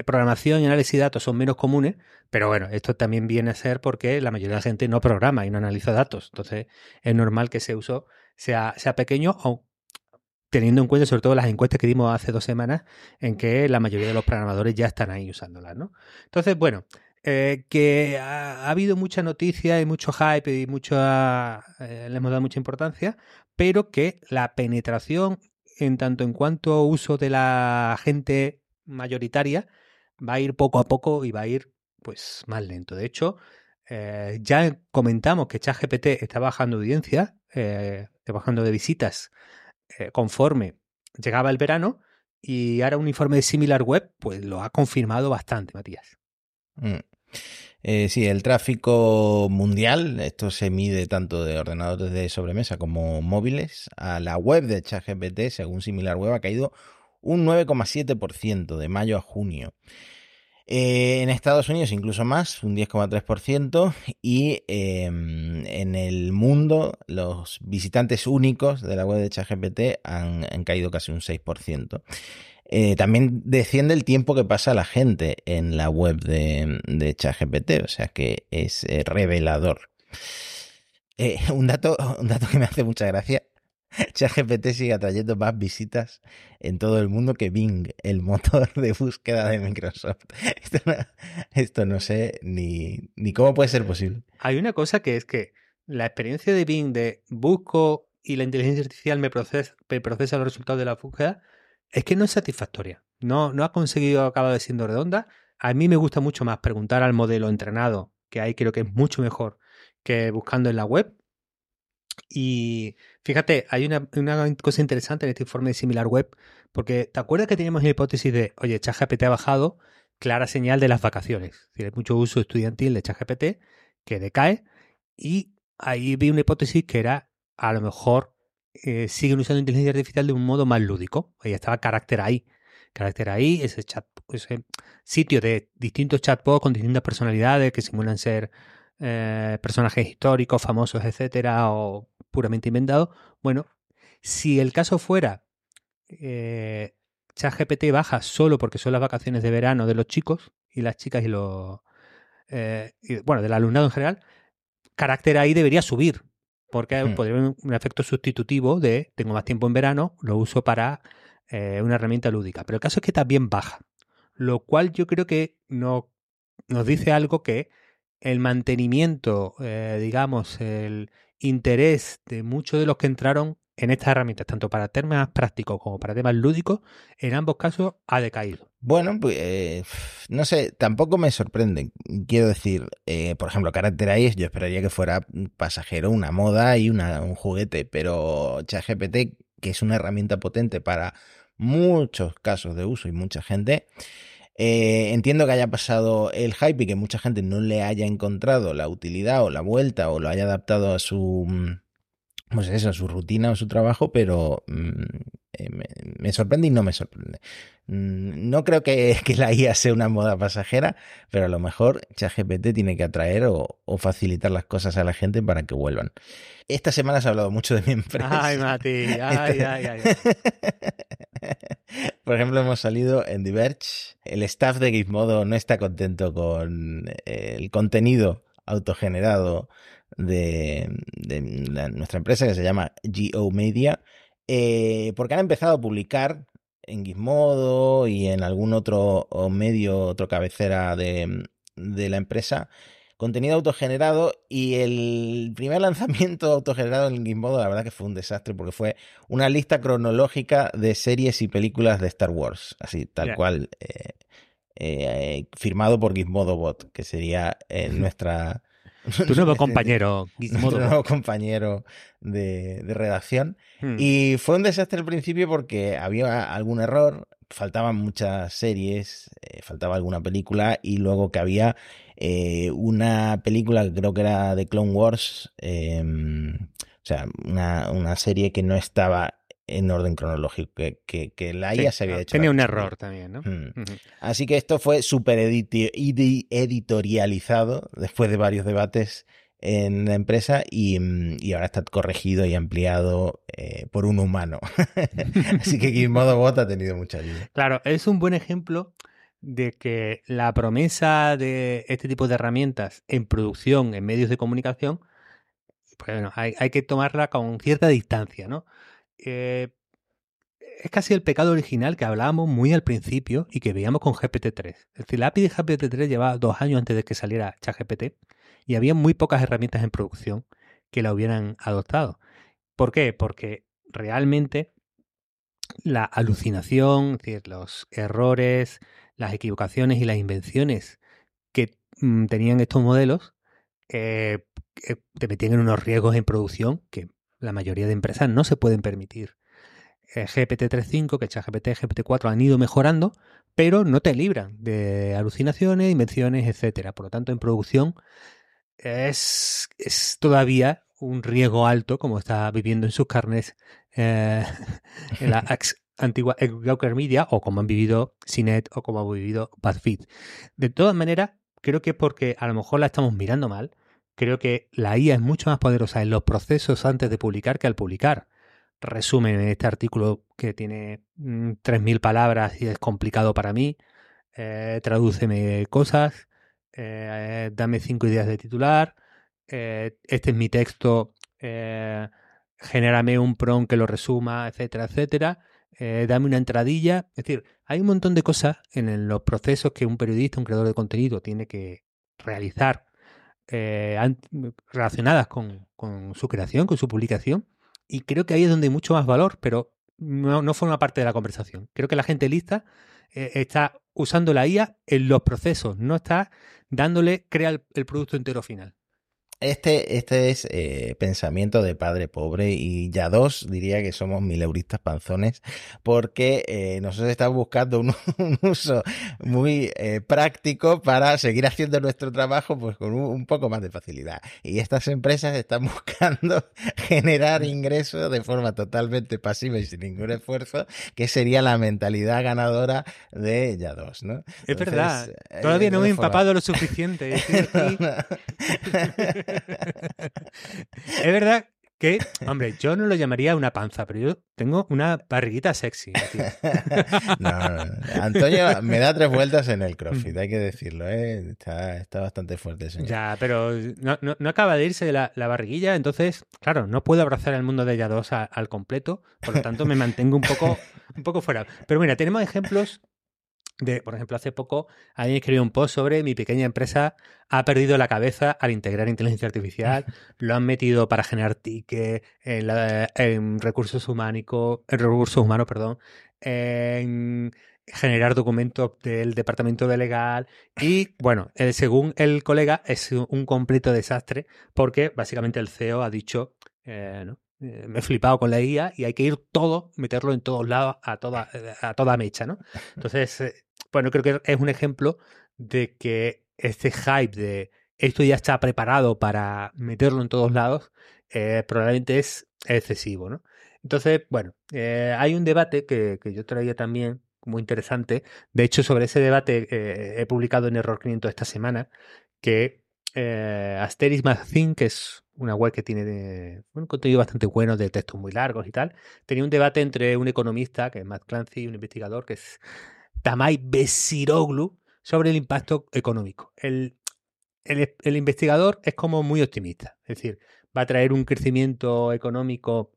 [SPEAKER 2] programación y análisis de datos son menos comunes, pero bueno, esto también viene a ser porque la mayoría de la gente no programa y no analiza datos. Entonces, es normal que ese uso sea, sea pequeño, teniendo en cuenta sobre todo las encuestas que dimos hace dos semanas, en que la mayoría de los programadores ya están ahí usándolas, ¿no? Entonces, bueno, eh, que ha, habido mucha noticia y mucho hype y mucho, eh, le hemos dado mucha importancia, pero que la penetración en tanto en cuanto uso de la gente mayoritaria va a ir poco a poco y va a ir pues más lento. De hecho, eh, ya comentamos que ChatGPT está bajando audiencia, eh, está bajando de visitas eh, conforme llegaba el verano y ahora un informe de Similar Web pues lo ha confirmado bastante, Matías.
[SPEAKER 1] Mm. sí, el tráfico mundial, esto se mide tanto de ordenadores de sobremesa como móviles, a la web de ChatGPT, según Similar Web, ha caído un 9,7% de mayo a junio. Eh, en Estados Unidos incluso más, un 10,3%, y em, en el mundo los visitantes únicos de la web de ChatGPT han, caído casi un 6%. Eh, también desciende el tiempo que pasa la gente en la web de, de ChatGPT, o sea que es eh, revelador. un, dato, un dato que me hace mucha gracia *laughs* ChatGPT sigue atrayendo más visitas en todo el mundo que Bing, el motor de búsqueda de Microsoft. *laughs* Esto no, sé ni, ni, cómo puede ser posible.
[SPEAKER 2] Hay una cosa que es que la experiencia de Bing de busco y la inteligencia artificial me procesa, me procesa los resultados de la búsqueda es que no es satisfactoria. No, no ha conseguido acabar siendo redonda. A mí me gusta mucho más preguntar al modelo entrenado, que ahí creo que es mucho mejor que buscando en la web Y fíjate, hay una, cosa interesante en este informe de Similar Web, porque ¿te acuerdas que teníamos la hipótesis de, oye, ChatGPT ha bajado, clara señal de las vacaciones? Hay mucho uso estudiantil de ChatGPT que decae, y ahí vi una hipótesis que era, a lo mejor, eh, siguen usando inteligencia artificial de un modo más lúdico. Ahí estaba carácter ahí. Carácter ahí, ese, chat, ese sitio de distintos chatbots con distintas personalidades que simulan ser eh, personajes históricos, famosos, etcétera, o puramente inventados. Bueno, si el caso fuera eh, ChatGPT baja solo porque son las vacaciones de verano de los chicos y las chicas y los. Eh, bueno, del alumnado en general, carácter ahí debería subir. Porque hmm. podría haber un, efecto sustitutivo de tengo más tiempo en verano, lo uso para eh, una herramienta lúdica. Pero el caso es que también baja. Lo cual yo creo que no, nos dice algo que el mantenimiento, eh, digamos, el interés de muchos de los que entraron en estas herramientas, tanto para temas prácticos como para temas lúdicos, en ambos casos ha decaído.
[SPEAKER 1] Bueno, pues eh, no sé, tampoco me sorprende. Quiero decir, eh, por ejemplo, Characterize, yo esperaría que fuera pasajero, una moda y una, un juguete, pero ChatGPT, que es una herramienta potente para muchos casos de uso y mucha gente, eh, entiendo que haya pasado el hype y que mucha gente no le haya encontrado la utilidad o la vuelta o lo haya adaptado a su pues eso, su rutina o su trabajo, pero mm, eh, me, sorprende y no me sorprende. Mm, no creo que, *laughs* la IA sea una moda pasajera, pero a lo mejor ChatGPT tiene que atraer o, facilitar las cosas a la gente para que vuelvan. Esta semana se ha hablado mucho de mi *laughs* empresa.
[SPEAKER 2] Ay, Mati, ay, ay, ay. *laughs*
[SPEAKER 1] Por ejemplo, hemos salido en Diverge. El staff de Gizmodo no está contento con el contenido autogenerado de, nuestra empresa que se llama GO Media, eh, porque han empezado a publicar en Gizmodo y en algún otro medio, otro cabecera de la empresa, contenido autogenerado y el primer lanzamiento *laughs* autogenerado en Gizmodo la verdad que fue un desastre porque fue una lista cronológica de series y películas de Star Wars, así tal cual eh, eh, firmado por Gizmodo Bot, que sería *laughs* nuestra
[SPEAKER 2] tu *laughs* nuevo compañero,
[SPEAKER 1] Gizmodo. nuevo compañero de, redacción. Hmm. Y fue un desastre al principio porque había algún error, faltaban muchas series, eh, faltaba alguna película y luego que había eh, una película que creo que era de Clone Wars, em, o sea, una, una serie que no estaba en orden cronológico, que, que, la IA se había ah, hecho.
[SPEAKER 2] Tenía un error también, ¿no?
[SPEAKER 1] Hmm. Así que esto fue súper editorializado después de varios debates en la empresa y, mm, y ahora está corregido y ampliado eh, por un humano. *laughs* Así que Gizmodo Bot ha tenido mucha ayuda.
[SPEAKER 2] Claro, es un buen ejemplo de que la promesa de este tipo de herramientas en producción, en medios de comunicación, pues bueno, hay, hay que tomarla con cierta distancia, ¿no? Eh, es casi el pecado original que hablábamos muy al principio y que veíamos con GPT-3. Es decir, la API de GPT-3 llevaba dos años antes de que saliera ChatGPT y había muy pocas herramientas en producción que la hubieran adoptado. ¿Por qué? Porque realmente la alucinación, decir, los errores, las equivocaciones y las invenciones que mm, tenían estos modelos eh, eh, te metían en unos riesgos en producción que la mayoría de empresas no se pueden permitir. GPT 3.5, que GPT, GPT-4 han ido mejorando, pero no te libran de alucinaciones, invenciones, etcétera. Por lo tanto, en producción es, es todavía un riesgo alto, como está viviendo en sus carnes eh, *laughs* la *laughs* antigua Gawker Media, o como han vivido Cinet, o como ha vivido BuzzFeed. De todas maneras, creo que es porque a lo mejor la estamos mirando mal, Creo que la IA es mucho más poderosa en los procesos antes de publicar que al publicar. Resumen en este artículo que tiene 3.000 mm, palabras y es complicado para mí. Eh, tradúceme cosas. Eh, dame cinco ideas de titular. Eh, este es mi texto. Eh, genérame un prompt que lo resuma, etcétera, etcétera. Dame una entradilla. Es decir, hay un montón de cosas en los procesos que un periodista, un creador de contenido tiene que realizar eh, relacionadas con, su creación, con su publicación, y creo que ahí es donde hay mucho más valor, pero no, no forma parte de la conversación. Creo que la gente lista eh, está usando la IA en los procesos, no está dándole, crea el, producto entero final.
[SPEAKER 1] Este, este es eh, pensamiento de padre pobre y ya dos diría que somos mileuristas panzones porque eh, nosotros estamos buscando un, *laughs* un uso muy eh, práctico para seguir haciendo nuestro trabajo pues con un, un, poco más de facilidad. Y estas empresas están *laughs* buscando generar ingresos de forma totalmente pasiva y sin ningún esfuerzo, que sería la mentalidad ganadora de ya dos, ¿no?
[SPEAKER 2] Es Entonces, verdad. Todavía no me he empapado lo suficiente. *laughs* es verdad que, hombre, yo no lo llamaría una panza, pero yo tengo una barriguita sexy. *laughs*
[SPEAKER 1] no, no, no, Antonio me da tres vueltas en el CrossFit, hay que decirlo, ¿eh? está, está bastante fuerte, señor.
[SPEAKER 2] Ya, pero no, no, no acaba de irse la, la, barriguilla, entonces, claro, no puedo abrazar el mundo de ella dos al completo, por lo tanto me mantengo un poco, un poco fuera. Pero mira, tenemos ejemplos de, por ejemplo, hace poco alguien escribió un post sobre mi pequeña empresa ha perdido la cabeza al integrar inteligencia artificial, *laughs* lo han metido para generar tickets en, en recursos humanos, en recursos humanos, perdón, en generar documentos del departamento de legal y bueno, según el colega es un completo desastre porque básicamente el CEO ha dicho, eh, ¿no? Eh, me he flipado con la IA y hay que ir todo, meterlo en todos lados a toda, a toda mecha, ¿no? *laughs* Entonces, bueno, creo que es un ejemplo de que este hype de esto ya está preparado para meterlo en todos lados, eh, probablemente es excesivo, ¿no? Entonces, bueno, eh, hay un debate que, que, yo traía también muy interesante. De hecho, sobre ese debate eh, he publicado en Error 500 esta semana que eh, Asteris Magazine, que es una web que tiene un contenido bastante bueno de textos muy largos y tal, tenía un debate entre un economista, que es Matt Clancy, y un investigador, que es Tamay Besiroglu sobre el impacto económico. El, el, el, investigador es como muy optimista, es decir, va a traer un crecimiento económico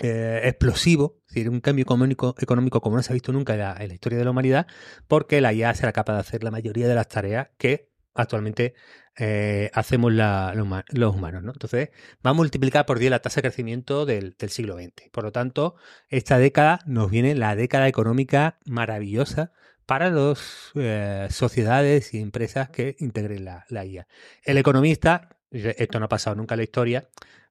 [SPEAKER 2] eh, explosivo, es decir, un cambio económico, económico como no se ha visto nunca en la, en la, historia de la humanidad, porque la IA será capaz de hacer la mayoría de las tareas que actualmente eh, hacemos la, los humanos. ¿no? Entonces, va a multiplicar por 10 la tasa de crecimiento del, del, siglo XX. Por lo tanto, esta década nos viene la década económica maravillosa para las eh, sociedades y empresas que integren la, la, IA. El economista, esto no ha pasado nunca en la historia,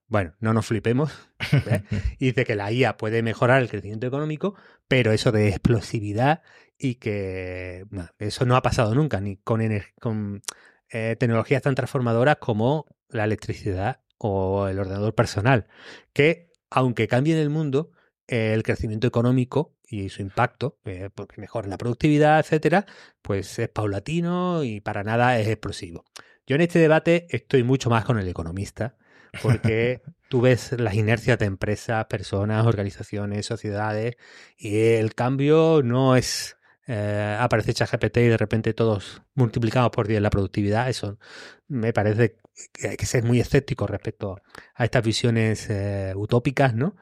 [SPEAKER 2] bueno, no nos flipemos, ¿eh? *laughs* dice que la IA puede mejorar el crecimiento económico, pero eso de explosividad y que no, eso no ha pasado nunca, ni con, con eh, tecnologías tan transformadoras como la electricidad o el ordenador personal, que aunque cambien el mundo, eh, el crecimiento económico y su impacto, eh, porque mejora la productividad, etcétera, pues es paulatino y para nada es explosivo. Yo en este debate estoy mucho más con el economista, porque *laughs* tú ves las inercias de empresas, personas, organizaciones, sociedades, y el cambio no es eh, aparece ChatGPT y de repente todos multiplicamos por 10 la productividad. Eso me parece que hay que ser muy escéptico respecto a estas visiones eh, utópicas, ¿no?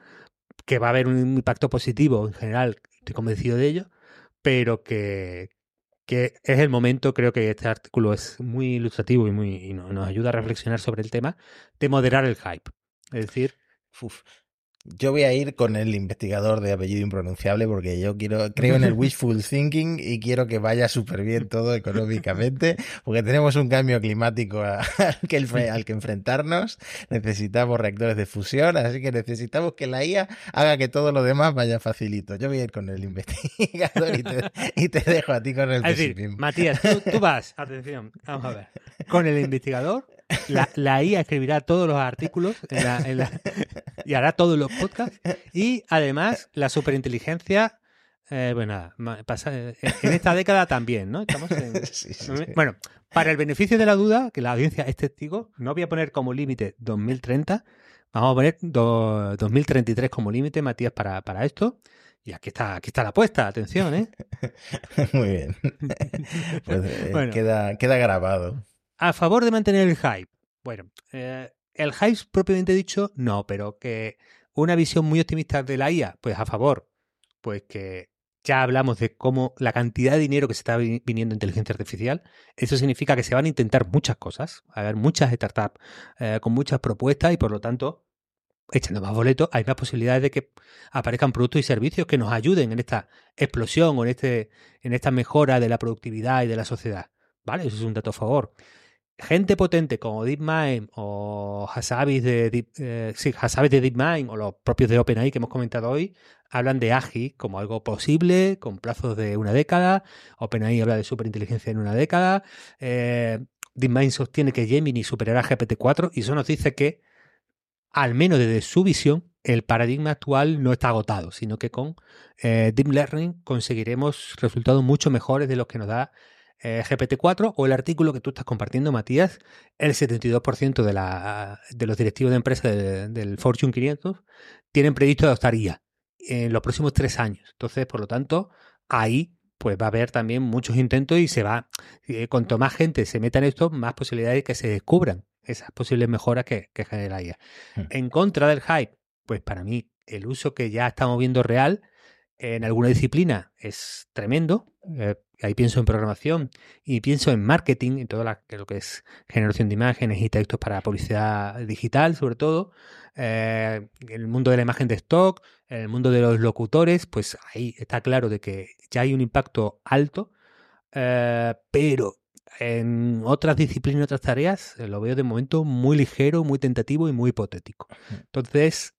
[SPEAKER 2] Que va a haber un impacto positivo en general, estoy convencido de ello, pero que, que es el momento, creo que este artículo es muy ilustrativo y, muy, y nos ayuda a reflexionar sobre el tema, de moderar el hype. Es decir,
[SPEAKER 1] uf, yo voy a ir con el investigador de apellido impronunciable porque yo quiero, creo en el *laughs* wishful thinking y quiero que vaya súper bien todo económicamente porque tenemos un cambio climático *laughs* al que, al que enfrentarnos, necesitamos reactores de fusión, así que necesitamos que la IA haga que todo lo demás vaya facilito. Yo voy a ir con el investigador y te, y te dejo a ti con el
[SPEAKER 2] es decir, Matías, tú, tú vas, atención, vamos a ver, con el investigador la, la, IA escribirá todos los artículos en la, en la, y hará todos los podcasts. Y además, la superinteligencia. Eh, bueno, pasa, en esta década también, ¿no? Estamos en, *laughs* sí, sí, bueno, para el beneficio de la duda, que la audiencia es testigo, no voy a poner como límite 2030, vamos a poner do, 2033 como límite, Matías, para, para esto. Y aquí está, aquí está la apuesta, atención, ¿eh? *laughs*
[SPEAKER 1] Muy bien. *laughs* Pues, eh, bueno, queda, queda grabado.
[SPEAKER 2] A favor de mantener el hype. Bueno, eh, el hype propiamente dicho, no, pero que una visión muy optimista de la IA, pues a favor. Pues que ya hablamos de cómo la cantidad de dinero que se está viniendo en inteligencia artificial, eso significa que se van a intentar muchas cosas, a haber muchas startups eh, con muchas propuestas y por lo tanto, echando más boletos, hay más posibilidades de que aparezcan productos y servicios que nos ayuden en esta explosión o en, este, en esta mejora de la productividad y de la sociedad. ¿Vale? Eso es un dato a favor. Gente potente como DeepMind o Hasabis de, Deep, eh, sí, Hasabis de DeepMind o los propios de OpenAI que hemos comentado hoy hablan de AGI como algo posible con plazos de una década. OpenAI habla de superinteligencia en una década. Eh, DeepMind sostiene que Gemini superará GPT-4 y eso nos dice que, al menos desde su visión, el paradigma actual no está agotado, sino que con eh, Deep Learning conseguiremos resultados mucho mejores de los que nos da eh, GPT-4 o el artículo que tú estás compartiendo, Matías, el 72% de, la, de los directivos de empresas de, del Fortune 500 tienen previsto adoptar IA en los próximos tres años. Entonces, por lo tanto, ahí pues va a haber también muchos intentos y se va, eh, cuanto más gente se meta en esto, más posibilidades de que se descubran esas posibles mejoras que, que genera IA. Hmm. En contra del hype, pues para mí el uso que ya estamos viendo real en alguna disciplina es tremendo. Eh, ahí pienso en programación y pienso en marketing, en todo lo que es generación de imágenes y textos para publicidad digital, sobre todo. Eh, en el mundo de la imagen de stock, en el mundo de los locutores, pues ahí está claro de que ya hay un impacto alto, eh, pero en otras disciplinas, otras tareas, lo veo de momento muy ligero, muy tentativo y muy hipotético. Entonces,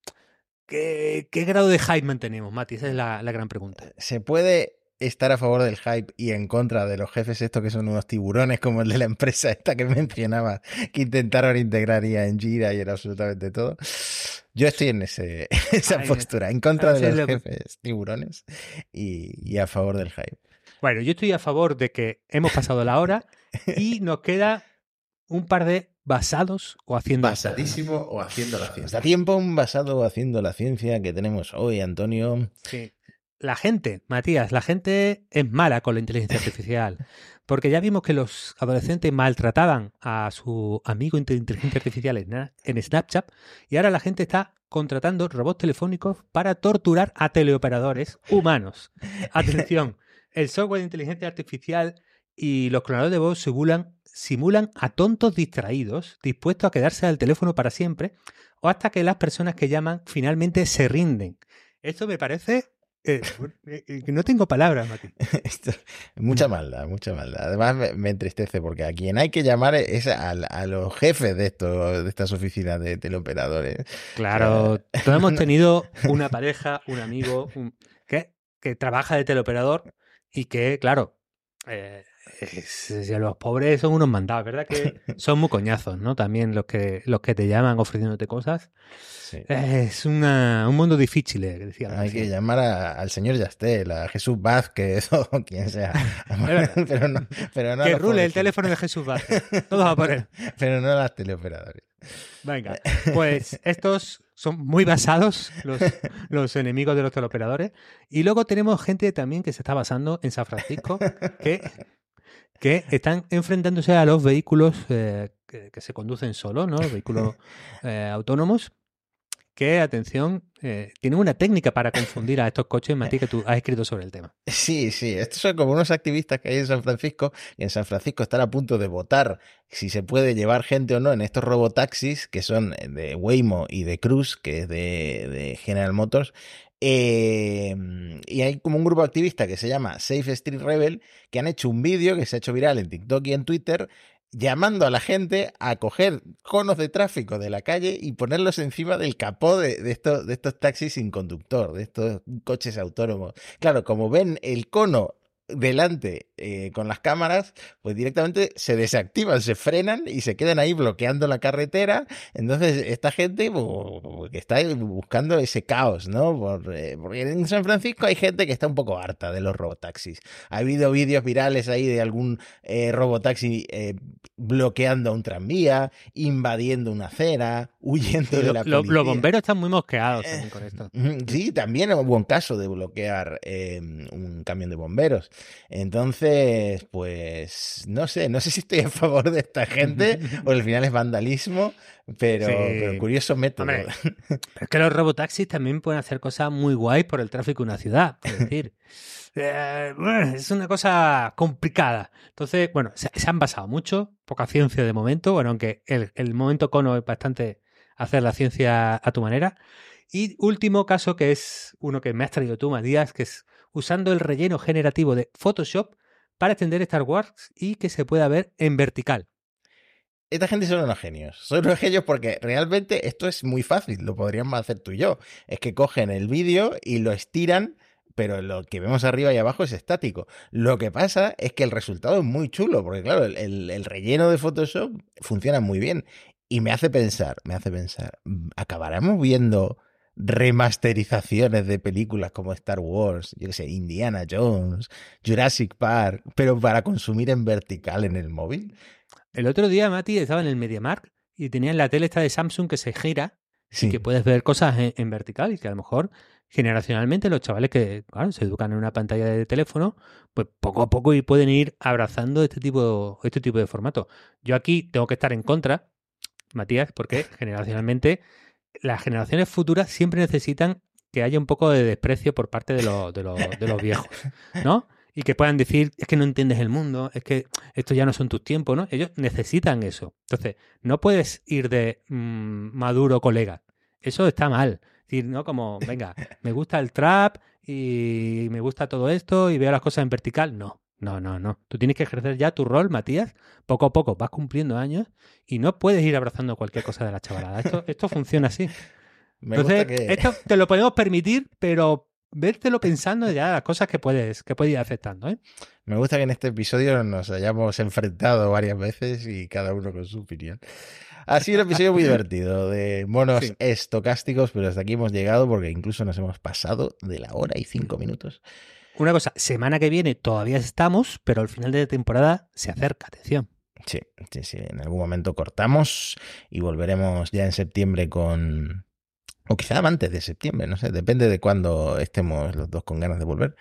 [SPEAKER 2] ¿Qué, grado de hype mantenemos, Mati? Esa es la, gran pregunta. Eh,
[SPEAKER 1] ¿Se puede estar a favor del hype y en contra de los jefes estos que son unos tiburones como el de la empresa esta que *laughs* mencionaba, que intentaron integrar IA en Jira y era absolutamente todo? Yo estoy en ese, *laughs* esa postura, en contra de los jefes tiburones y, y a favor del hype.
[SPEAKER 2] Bueno, yo estoy a favor de que hemos pasado la hora y nos queda un par de basados o haciendo
[SPEAKER 1] Basadísimo o haciendo la ciencia. Da tiempo un basado o haciendo la ciencia que tenemos hoy, Antonio.
[SPEAKER 2] Sí. La gente, Matías, la gente es mala con la inteligencia artificial. *laughs* Porque ya vimos que los adolescentes maltrataban a su amigo de inteligencia artificial en Snapchat y ahora la gente está contratando robots telefónicos para torturar a teleoperadores humanos. *laughs* Atención, el software de inteligencia artificial y los clonadores de voz simulan simulan a tontos distraídos, dispuestos a quedarse al teléfono para siempre, o hasta que las personas que llaman finalmente se rinden. Esto me parece eh, eh, eh, que no tengo palabras, Mati. *laughs*
[SPEAKER 1] mucha maldad, mucha maldad. Además me, entristece porque a quien hay que llamar es a, los jefes de, esto, de estas oficinas de teleoperadores.
[SPEAKER 2] Claro, todos hemos *laughs* tenido una pareja, un amigo que, que trabaja de teleoperador y que, claro, los pobres son unos mandados, ¿verdad? Que *laughs* son muy coñazos, ¿no? También los que, los que te llaman ofreciéndote cosas. Es un mundo difícil, eh, decía.
[SPEAKER 1] Hay que llamar al señor Yastel, a Jesús Vázquez *laughs* o quien sea. *laughs* pero no, pero no
[SPEAKER 2] que rule el teléfono de Jesús Vázquez. Todos a por él.
[SPEAKER 1] Pero no las teleoperadores.
[SPEAKER 2] Venga, pues estos son muy basados los, los, enemigos de los teleoperadores. Y luego tenemos gente también que se está basando en San Francisco, que que están enfrentándose a los vehículos eh, que, se conducen solos, ¿no? *laughs* Vehículos eh, autónomos. Que, atención, eh, tienen una técnica para confundir a estos coches, Mati, que tú has escrito sobre el tema.
[SPEAKER 1] Sí, sí, estos son como unos activistas que hay en San Francisco, y en San Francisco están a punto de votar si se puede llevar gente o no en estos robotaxis, que son de Waymo y de Cruise, que es de, de General Motors, eh, y hay como un grupo activista que se llama Safe Street Rebel que han hecho un vídeo que se ha hecho viral en TikTok y en Twitter llamando a la gente a coger conos de tráfico de la calle y ponerlos encima del capó de, de, estos, de estos taxis sin conductor, de estos coches autónomos. Claro, como ven el cono delante eh, con las cámaras, pues directamente se desactivan, se frenan y se quedan ahí bloqueando la carretera. Entonces, esta gente pues, está buscando ese caos, ¿no? Eh, porque en San Francisco hay gente que está un poco harta de los robotaxis. Ha habido vídeos virales ahí de algún eh, robotaxi eh, bloqueando un tranvía, invadiendo una acera, *laughs* huyendo de la policía.
[SPEAKER 2] Los bomberos están muy mosqueados también con esto.
[SPEAKER 1] Sí, también hubo un caso de bloquear un camión de bomberos. Entonces, pues no sé, no sé si estoy a favor de esta gente *laughs* o al final es vandalismo, pero, curioso método. *laughs*
[SPEAKER 2] es que los robotaxis también pueden hacer cosas muy guays por el tráfico de una ciudad. Es *laughs* decir, eh, es una cosa complicada. Entonces, bueno, se, han basado mucho, poca ciencia de momento, bueno, aunque el, el momento cono es bastante hacer la ciencia a tu manera. Y último caso, que es uno que me has traído tú, Matías, que es usando el relleno generativo de Photoshop para extender Star Wars y que se pueda ver en vertical.
[SPEAKER 1] esta gente son unos genios. Son unos genios porque realmente esto es muy fácil. Lo podríamos hacer tú y yo. Es que cogen el vídeo y lo estiran, pero lo que vemos arriba y abajo es estático. Lo que pasa es que el resultado es muy chulo, porque claro, el, el relleno de Photoshop funciona muy bien. Y me hace pensar, me hace pensar, ¿acabaremos viendo remasterizaciones de películas como Star Wars, yo qué sé, Indiana Jones, Jurassic Park, pero para consumir en vertical en el móvil?
[SPEAKER 2] El otro día, Mati, estaba en el MediaMark y tenía en la tele esta de Samsung que se gira y que puedes ver cosas en, vertical y que a lo mejor generacionalmente los chavales que se educan en una pantalla de teléfono, pues poco a poco y pueden ir abrazando este tipo, este tipo de formato. Yo aquí tengo que estar en contra, Matías, porque *laughs* generacionalmente las generaciones futuras siempre necesitan que haya un poco de desprecio por parte de, de, de los viejos, ¿no? y que puedan decir, es que no entiendes el mundo, es que esto ya no son tus tiempos, ¿no? Ellos necesitan eso. Entonces, no puedes ir de mm, maduro colega. Eso está mal. Es decir, ¿no? Como, venga, me gusta el trap y me gusta todo esto y veo las cosas en vertical. No, no, no, no. Tú tienes que ejercer ya tu rol, Matías. Poco a poco vas cumpliendo años y no puedes ir abrazando cualquier cosa de la chavalada. Esto, esto funciona así. *laughs* Entonces, esto te lo podemos permitir, pero vértelo pensando ya las cosas que puedes, que puedes ir aceptando. ¿eh?
[SPEAKER 1] Me gusta que en este episodio nos hayamos enfrentado varias veces y cada uno con su opinión. Ha sido un episodio muy *laughs* divertido de monos estocásticos, pero hasta aquí hemos llegado porque incluso nos hemos pasado de la hora y cinco minutos.
[SPEAKER 2] Una cosa, semana que viene todavía estamos, pero al final de la temporada se acerca, atención.
[SPEAKER 1] Sí, sí, sí. En algún momento cortamos y volveremos ya en septiembre con, o quizá antes de septiembre, no sé, depende de cuándo estemos los dos con ganas de volver,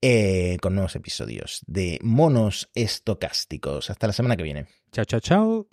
[SPEAKER 1] eh, con nuevos episodios de monos estocásticos. Hasta la semana que viene.
[SPEAKER 2] Chao, chao, chao.